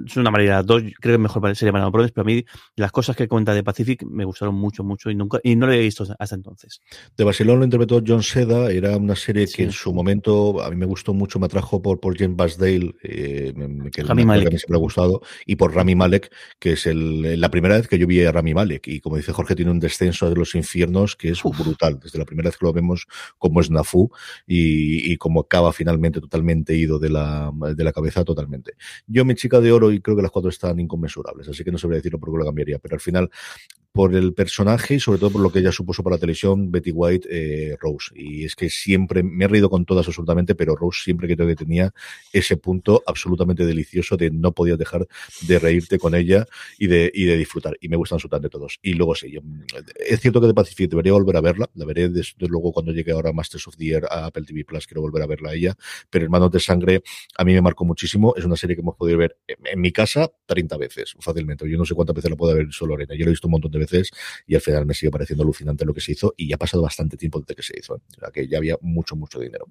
es una manera dos, creo que mejor sería para Brothers, pero a mí las cosas que cuenta de Pacific me gustaron mucho, mucho y nunca y no lo he visto hasta entonces. De Barcelona lo interpretó John Seda, era una serie sí. que en su momento a mí me gustó mucho, me atrajo por, por Jen Basdale, eh, que Rami Malek. a mí siempre ha gustado, y por Rami Malek, que es el, la primera vez que yo vi a Rami Malek, y como dice Jorge, tiene un descenso de los infiernos que es Uf. brutal, desde la primera vez que lo vemos como es Nafu y, y como acaba finalmente totalmente ido de la, de la cabeza totalmente. Yo, mi chica de oro, y creo que las cuatro están inconmensurables, así que no sabría decirlo por qué lo cambiaría, pero al final, por el personaje y sobre todo por lo que ella supuso para la televisión, Betty White, eh, Rose. Y es que siempre me he reído con todas absolutamente, pero Rose siempre creo que tenía ese punto absolutamente delicioso de no podías dejar de reírte con ella y de, y de disfrutar. Y me gustan absolutamente todos. Y luego sí, yo, es cierto que de Pacific debería volver a verla, la veré desde luego cuando llegue ahora Masters of the Year a Apple TV Plus, quiero volver a verla a ella, pero Hermanos de Sangre a mí me marcó muchísimo, es una serie que hemos podido ver en mi casa 30 veces, fácilmente. Yo no sé cuántas veces la puedo haber visto Lorena. Yo lo he visto un montón de veces y al final me sigue pareciendo alucinante lo que se hizo y ya ha pasado bastante tiempo desde que se hizo. ¿eh? O sea, que ya había mucho, mucho dinero.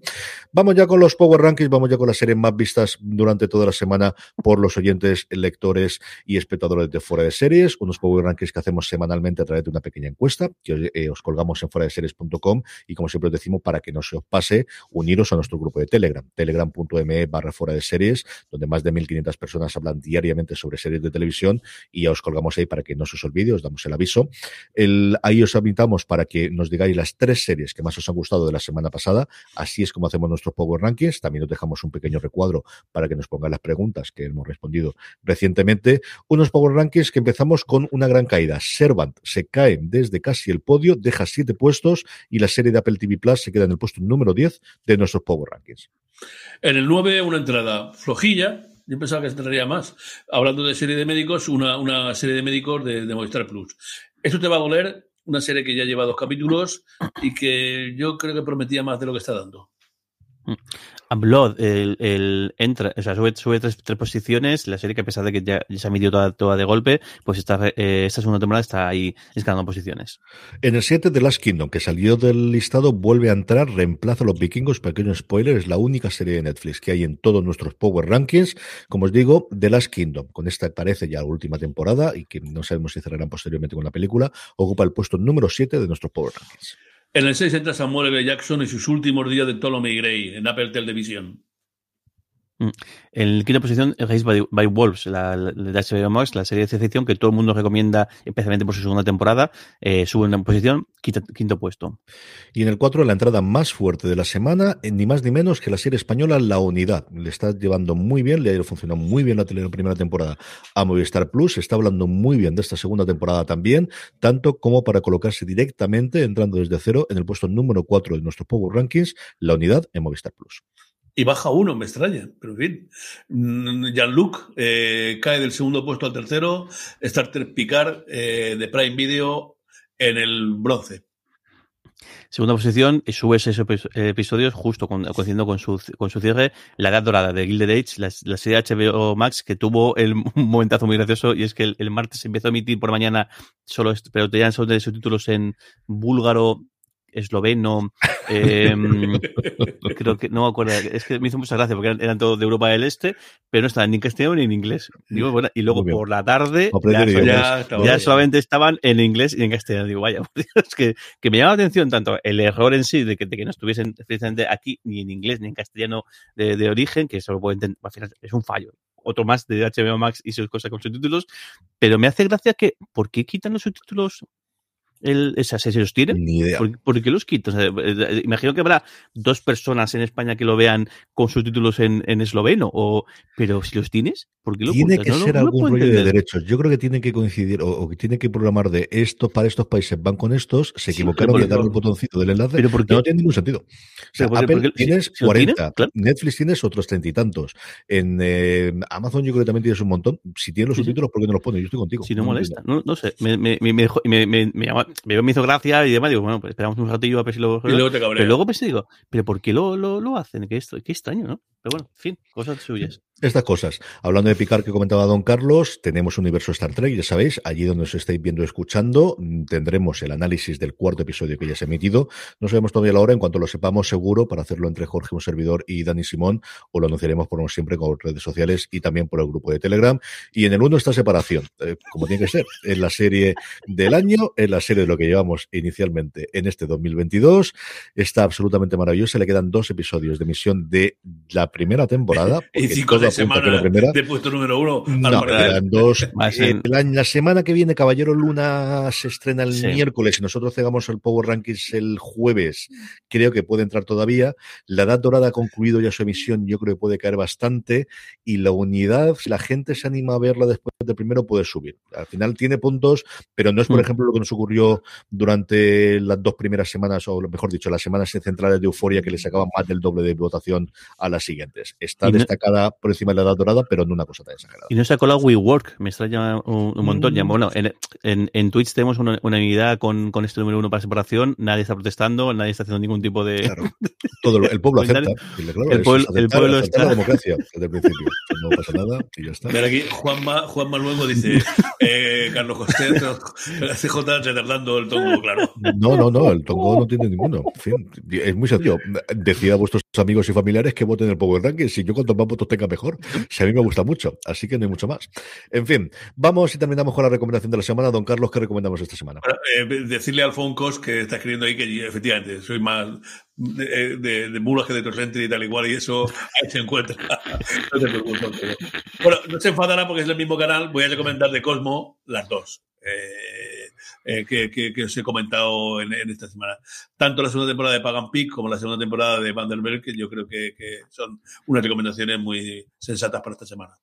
Vamos ya con los Power Rankings, vamos ya con las series más vistas durante toda la semana por los oyentes, lectores y espectadores de Fuera de Series. Unos Power Rankings que hacemos semanalmente a través de una pequeña encuesta que eh, os colgamos en fuera de series.com y como siempre os decimos, para que no se os pase, uniros a nuestro grupo de Telegram, telegram.me barra fuera de series, donde más de 1.500 personas hablan diariamente sobre series de televisión y ya os colgamos ahí para que no se os olvide, os damos el aviso ahí os invitamos para que nos digáis las tres series que más os han gustado de la semana pasada. Así es como hacemos nuestros Power Rankings. También os dejamos un pequeño recuadro para que nos pongan las preguntas que hemos respondido recientemente. Unos Power Rankings que empezamos con una gran caída. Servant se cae desde casi el podio, deja siete puestos y la serie de Apple TV Plus se queda en el puesto número 10 de nuestros Power Rankings. En el 9, una entrada flojilla, yo pensaba que se entraría más. Hablando de serie de médicos, una, una serie de médicos de, de, Movistar Plus. Esto te va a doler, una serie que ya lleva dos capítulos y que yo creo que prometía más de lo que está dando. Blood, el, entra, o sea, sube, sube tres, tres, posiciones, la serie que a pesar de que ya, se ha medido toda, toda, de golpe, pues esta, eh, esta segunda temporada está ahí escalando posiciones. En el 7 de Last Kingdom, que salió del listado, vuelve a entrar, reemplaza a los vikingos, pequeño spoiler, es la única serie de Netflix que hay en todos nuestros Power Rankings, como os digo, The Last Kingdom, con esta parece ya la última temporada y que no sabemos si cerrarán posteriormente con la película, ocupa el puesto número 7 de nuestros Power Rankings. En el 6 entra Samuel L. Jackson y sus últimos días de Ptolemy Gray en Apple Television. En quinta posición, Raised by, by Wolves, la, de HBO Max, la serie de ficción que todo el mundo recomienda, especialmente por su segunda temporada, eh, sube una posición, quinto, puesto. Y en el 4, la entrada más fuerte de la semana, ni más ni menos que la serie española La Unidad. Le está llevando muy bien, le ha funcionado muy bien la, la primera temporada a Movistar Plus, está hablando muy bien de esta segunda temporada también, tanto como para colocarse directamente, entrando desde cero, en el puesto número 4 de nuestros Power Rankings, La Unidad en Movistar Plus y baja uno, me extraña, pero en fin. Jean-Luc eh, cae del segundo puesto al tercero, Starter Picard eh, de Prime Video en el bronce. Segunda posición, y sube esos episodios justo coincidiendo con su, con su cierre, La Edad Dorada de Gilded Age, la, la serie HBO Max que tuvo el, un momentazo muy gracioso y es que el, el martes empezó a emitir por mañana solo, pero tenían solo de subtítulos en búlgaro, esloveno, eh, creo que no me acuerdo, es que me hizo mucha gracia porque eran, eran todos de Europa del Este, pero no estaban ni en castellano ni en inglés. Digo, bueno, y luego por la tarde ya, ya, ya, solamente estaban en inglés y en castellano. Digo, vaya, es que, que, me llama la atención tanto el error en sí de que, de que no estuviesen precisamente aquí ni en inglés ni en castellano de, de origen, que eso lo puedo entender, al final es un fallo otro más de HBO Max y sus cosas con subtítulos, pero me hace gracia que, ¿por qué quitan los subtítulos el, esas se los tienen? Ni idea. ¿Por, ¿Por, qué los quitan? O sea, eh, imagino que habrá dos personas en España que lo vean con subtítulos en, en esloveno, o, pero si los tienes, ¿por qué lo Tiene ocultas? que no, ser no, no algún rollo de derechos. Yo creo que tiene que coincidir o, o que tiene que programar de esto para estos países van con estos, se Sí, equivocaron de darle por- el botoncito del enlace. pero ¿por qué? No tiene ningún sentido. O sea, Pero ¿por qué- Apple tienes si lo tiene, 40, claro. Netflix tienes otros treinta y tantos. En eh, Amazon yo creo que también tienes un montón. Si tienes los Sí, sí. subtítulos, ¿por qué no los pones? Yo estoy contigo. Si no molesta, no, no sé, me, me, me, me, llamó- me- hizo gracia y demás, digo, bueno, pues esperamos un ratillo a ver si lo... Y luego te cabrea. Pero luego pensé, digo, ¿pero por qué lo, lo, lo hacen? Qué, esto, qué extraño, ¿no? Pero bueno, en fin, cosas suyas. Estas cosas. Hablando de picar que comentaba Don Carlos, tenemos Universo Star Trek, ya sabéis, allí donde os estáis viendo y escuchando, mm, tendremos el análisis del cuarto episodio que ya se ha emitido. No sabemos todavía la hora, en cuanto lo sepamos seguro, para hacerlo entre Jorge, un servidor, y Dani Simón, o lo anunciaremos por siempre con redes sociales y también por el grupo de Telegram. Y en el uno esta separación, eh, como tiene que ser, en la serie del año, en la serie de lo que llevamos inicialmente en este 2022. Está absolutamente maravillosa, le quedan dos episodios de emisión de la primera temporada. Y cinco de semana la primera de puesto número uno. no, dos. Eh, la, la semana que viene, Caballero Luna se estrena el Sí. miércoles y nosotros cegamos el Power Rankings el jueves. Creo que puede entrar todavía. La Edad Dorada ha concluido ya su emisión, yo creo que puede caer bastante. Y la unidad, si la gente se anima a verla después del primero, puede subir. Al final tiene puntos, pero no es, por Mm. ejemplo, lo que nos ocurrió durante las dos primeras semanas, o mejor dicho, las semanas centrales de Euforia, que le sacaban más del doble de votación a las siguientes. Está no- destacada por encima de la Edad Dorada, pero no una cosa tan exagerada. Y no se ha colado WeWork, me extraña un, un montón. Ya, Mm. bueno, en, en, en Twitch tenemos una una unidad con, con este número uno para separación, nadie está protestando, nadie está haciendo ningún tipo de... Claro. Todo lo- el pueblo acepta. Y claro, El pueblo- aceptar- el pueblo está- la democracia desde el principio. No pasa nada y ya está. Ver aquí, Juanma, Juanma luego dice, eh, Carlos José, CJ retardando el tongo, claro. No, no, no, el tongo no tiene ninguno. En fin, es muy sencillo. Decid a vuestros amigos y familiares que voten el Power. Si yo cuanto más votos tenga mejor, si a mí me gusta mucho. Así que no hay mucho más. En fin, vamos y terminamos con la recomendación de la semana. Don Carlos, ¿qué recomendamos esta semana? Eh, decirle a Alfoncos que está escribiendo ahí que efectivamente soy más de, de, de que de torrente y tal igual, y eso ahí se encuentra. No te preocupes. Bueno, no se enfadará porque es el mismo canal. Voy a recomendar de Cosmo las dos. Eh, eh, que, que, os he comentado en, esta semana. Tanto la segunda temporada de Pagan Peak como la segunda temporada de Vanderbilt, que yo creo que, que son unas recomendaciones muy sensatas para esta semana.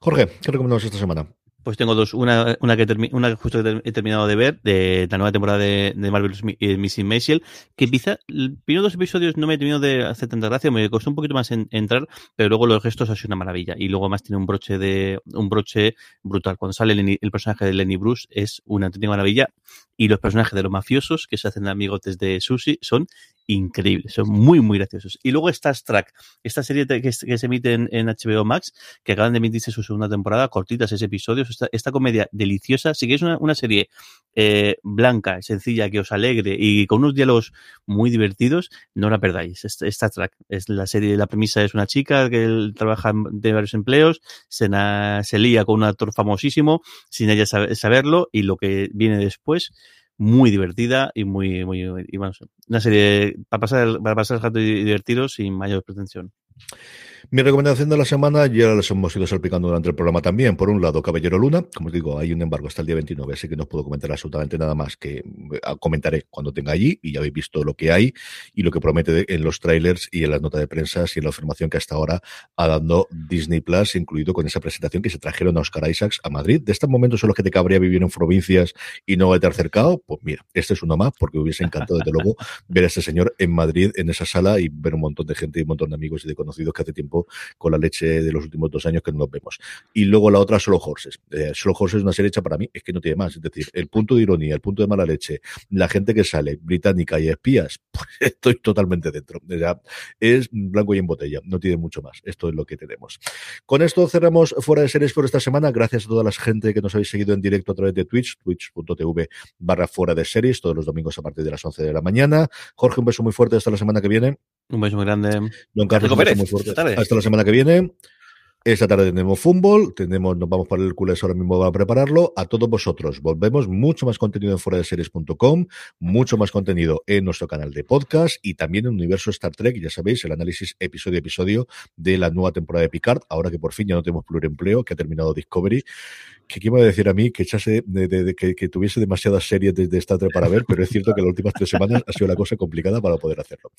Jorge, ¿qué recomendamos esta semana? Pues tengo dos. Una, una, que, una justo he terminado de ver, de la nueva temporada de, de Marvel's eh, Missing Maisel, que quizá el primeros dos episodios no me he terminado de hacer tanta gracia, me costó un poquito más entrar, pero luego los gestos ha sido una maravilla. Y luego más tiene un broche de un broche brutal. Cuando sale el, personaje de Lenny Bruce es una auténtica maravilla. Y los personajes de los mafiosos que se hacen amigotes de Susie son increíbles, son muy, muy graciosos. Y luego está Trek, esta serie que, se emite en, HBO Max, que acaban de emitirse su segunda temporada, cortitas ese episodios, esta, comedia deliciosa, sí que es una, una serie eh, blanca, sencilla, que os alegre y con unos diálogos muy divertidos, no la perdáis. Esta Track es la serie, la premisa es una chica que trabaja de varios empleos, se, se lía con un actor famosísimo sin ella saberlo y lo que viene después muy divertida y muy, muy, y una serie para pasar, para pasar el rato y divertiros sin mayor pretensión. Mi recomendación de la semana ya las hemos ido salpicando durante el programa también. Por un lado, Caballero Luna. Como os digo, hay un embargo hasta el día 29, así que no puedo comentar absolutamente nada más que eh, comentaré cuando tenga allí y ya habéis visto lo que hay y lo que promete en los trailers y en las notas de prensa y en la afirmación que hasta ahora ha dado Disney Plus, incluido con esa presentación que se trajeron a Oscar Isaacs a Madrid. De estos momentos son los que te cabría vivir en provincias y no haberte acercado. Pues mira, este es uno más porque hubiese encantado, desde luego, ver a este señor en Madrid, en esa sala y ver un montón de gente y un montón de amigos y de conocidos que hace tiempo con la leche de los últimos dos años que no nos vemos. Y luego la otra, Solo Horses. Eh, Solo Horses es una serie hecha para mí, es que no tiene más. Es decir, el punto de ironía, el punto de mala leche, la gente que sale, británica y espías, pues estoy totalmente dentro. es blanco y en botella, no tiene mucho más. Esto es lo que tenemos. Con esto cerramos fuera de series por esta semana. Gracias a toda la gente que nos habéis seguido en directo a través de Twitch, twitch.tv barra fuera de series, todos los domingos a partir de las 11 de la mañana. Jorge, un beso muy fuerte hasta la semana que viene. Un beso muy grande. Don Carlos, un beso muy fuerte. Hasta la semana que viene. Esta tarde tenemos fútbol, tenemos, nos vamos para el culés ahora mismo para prepararlo. A todos vosotros, volvemos mucho más contenido en fuera de series.com, mucho más contenido en nuestro canal de podcast y también en Universo Star Trek, ya sabéis, el análisis episodio a episodio de la nueva temporada de Picard, ahora que por fin ya no tenemos pluriempleo, que ha terminado Discovery. Que quién iba a decir a mí que echase de, que, tuviese demasiadas series desde Star Trek para ver, pero es cierto que las últimas tres semanas ha sido la cosa complicada para poder hacerlo.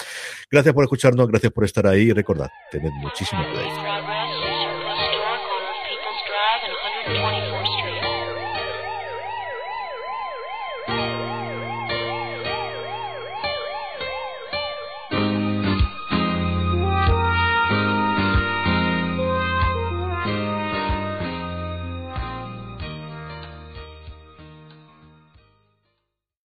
Gracias por escucharnos, gracias por estar ahí y recordad, tened muchísimo cuidado.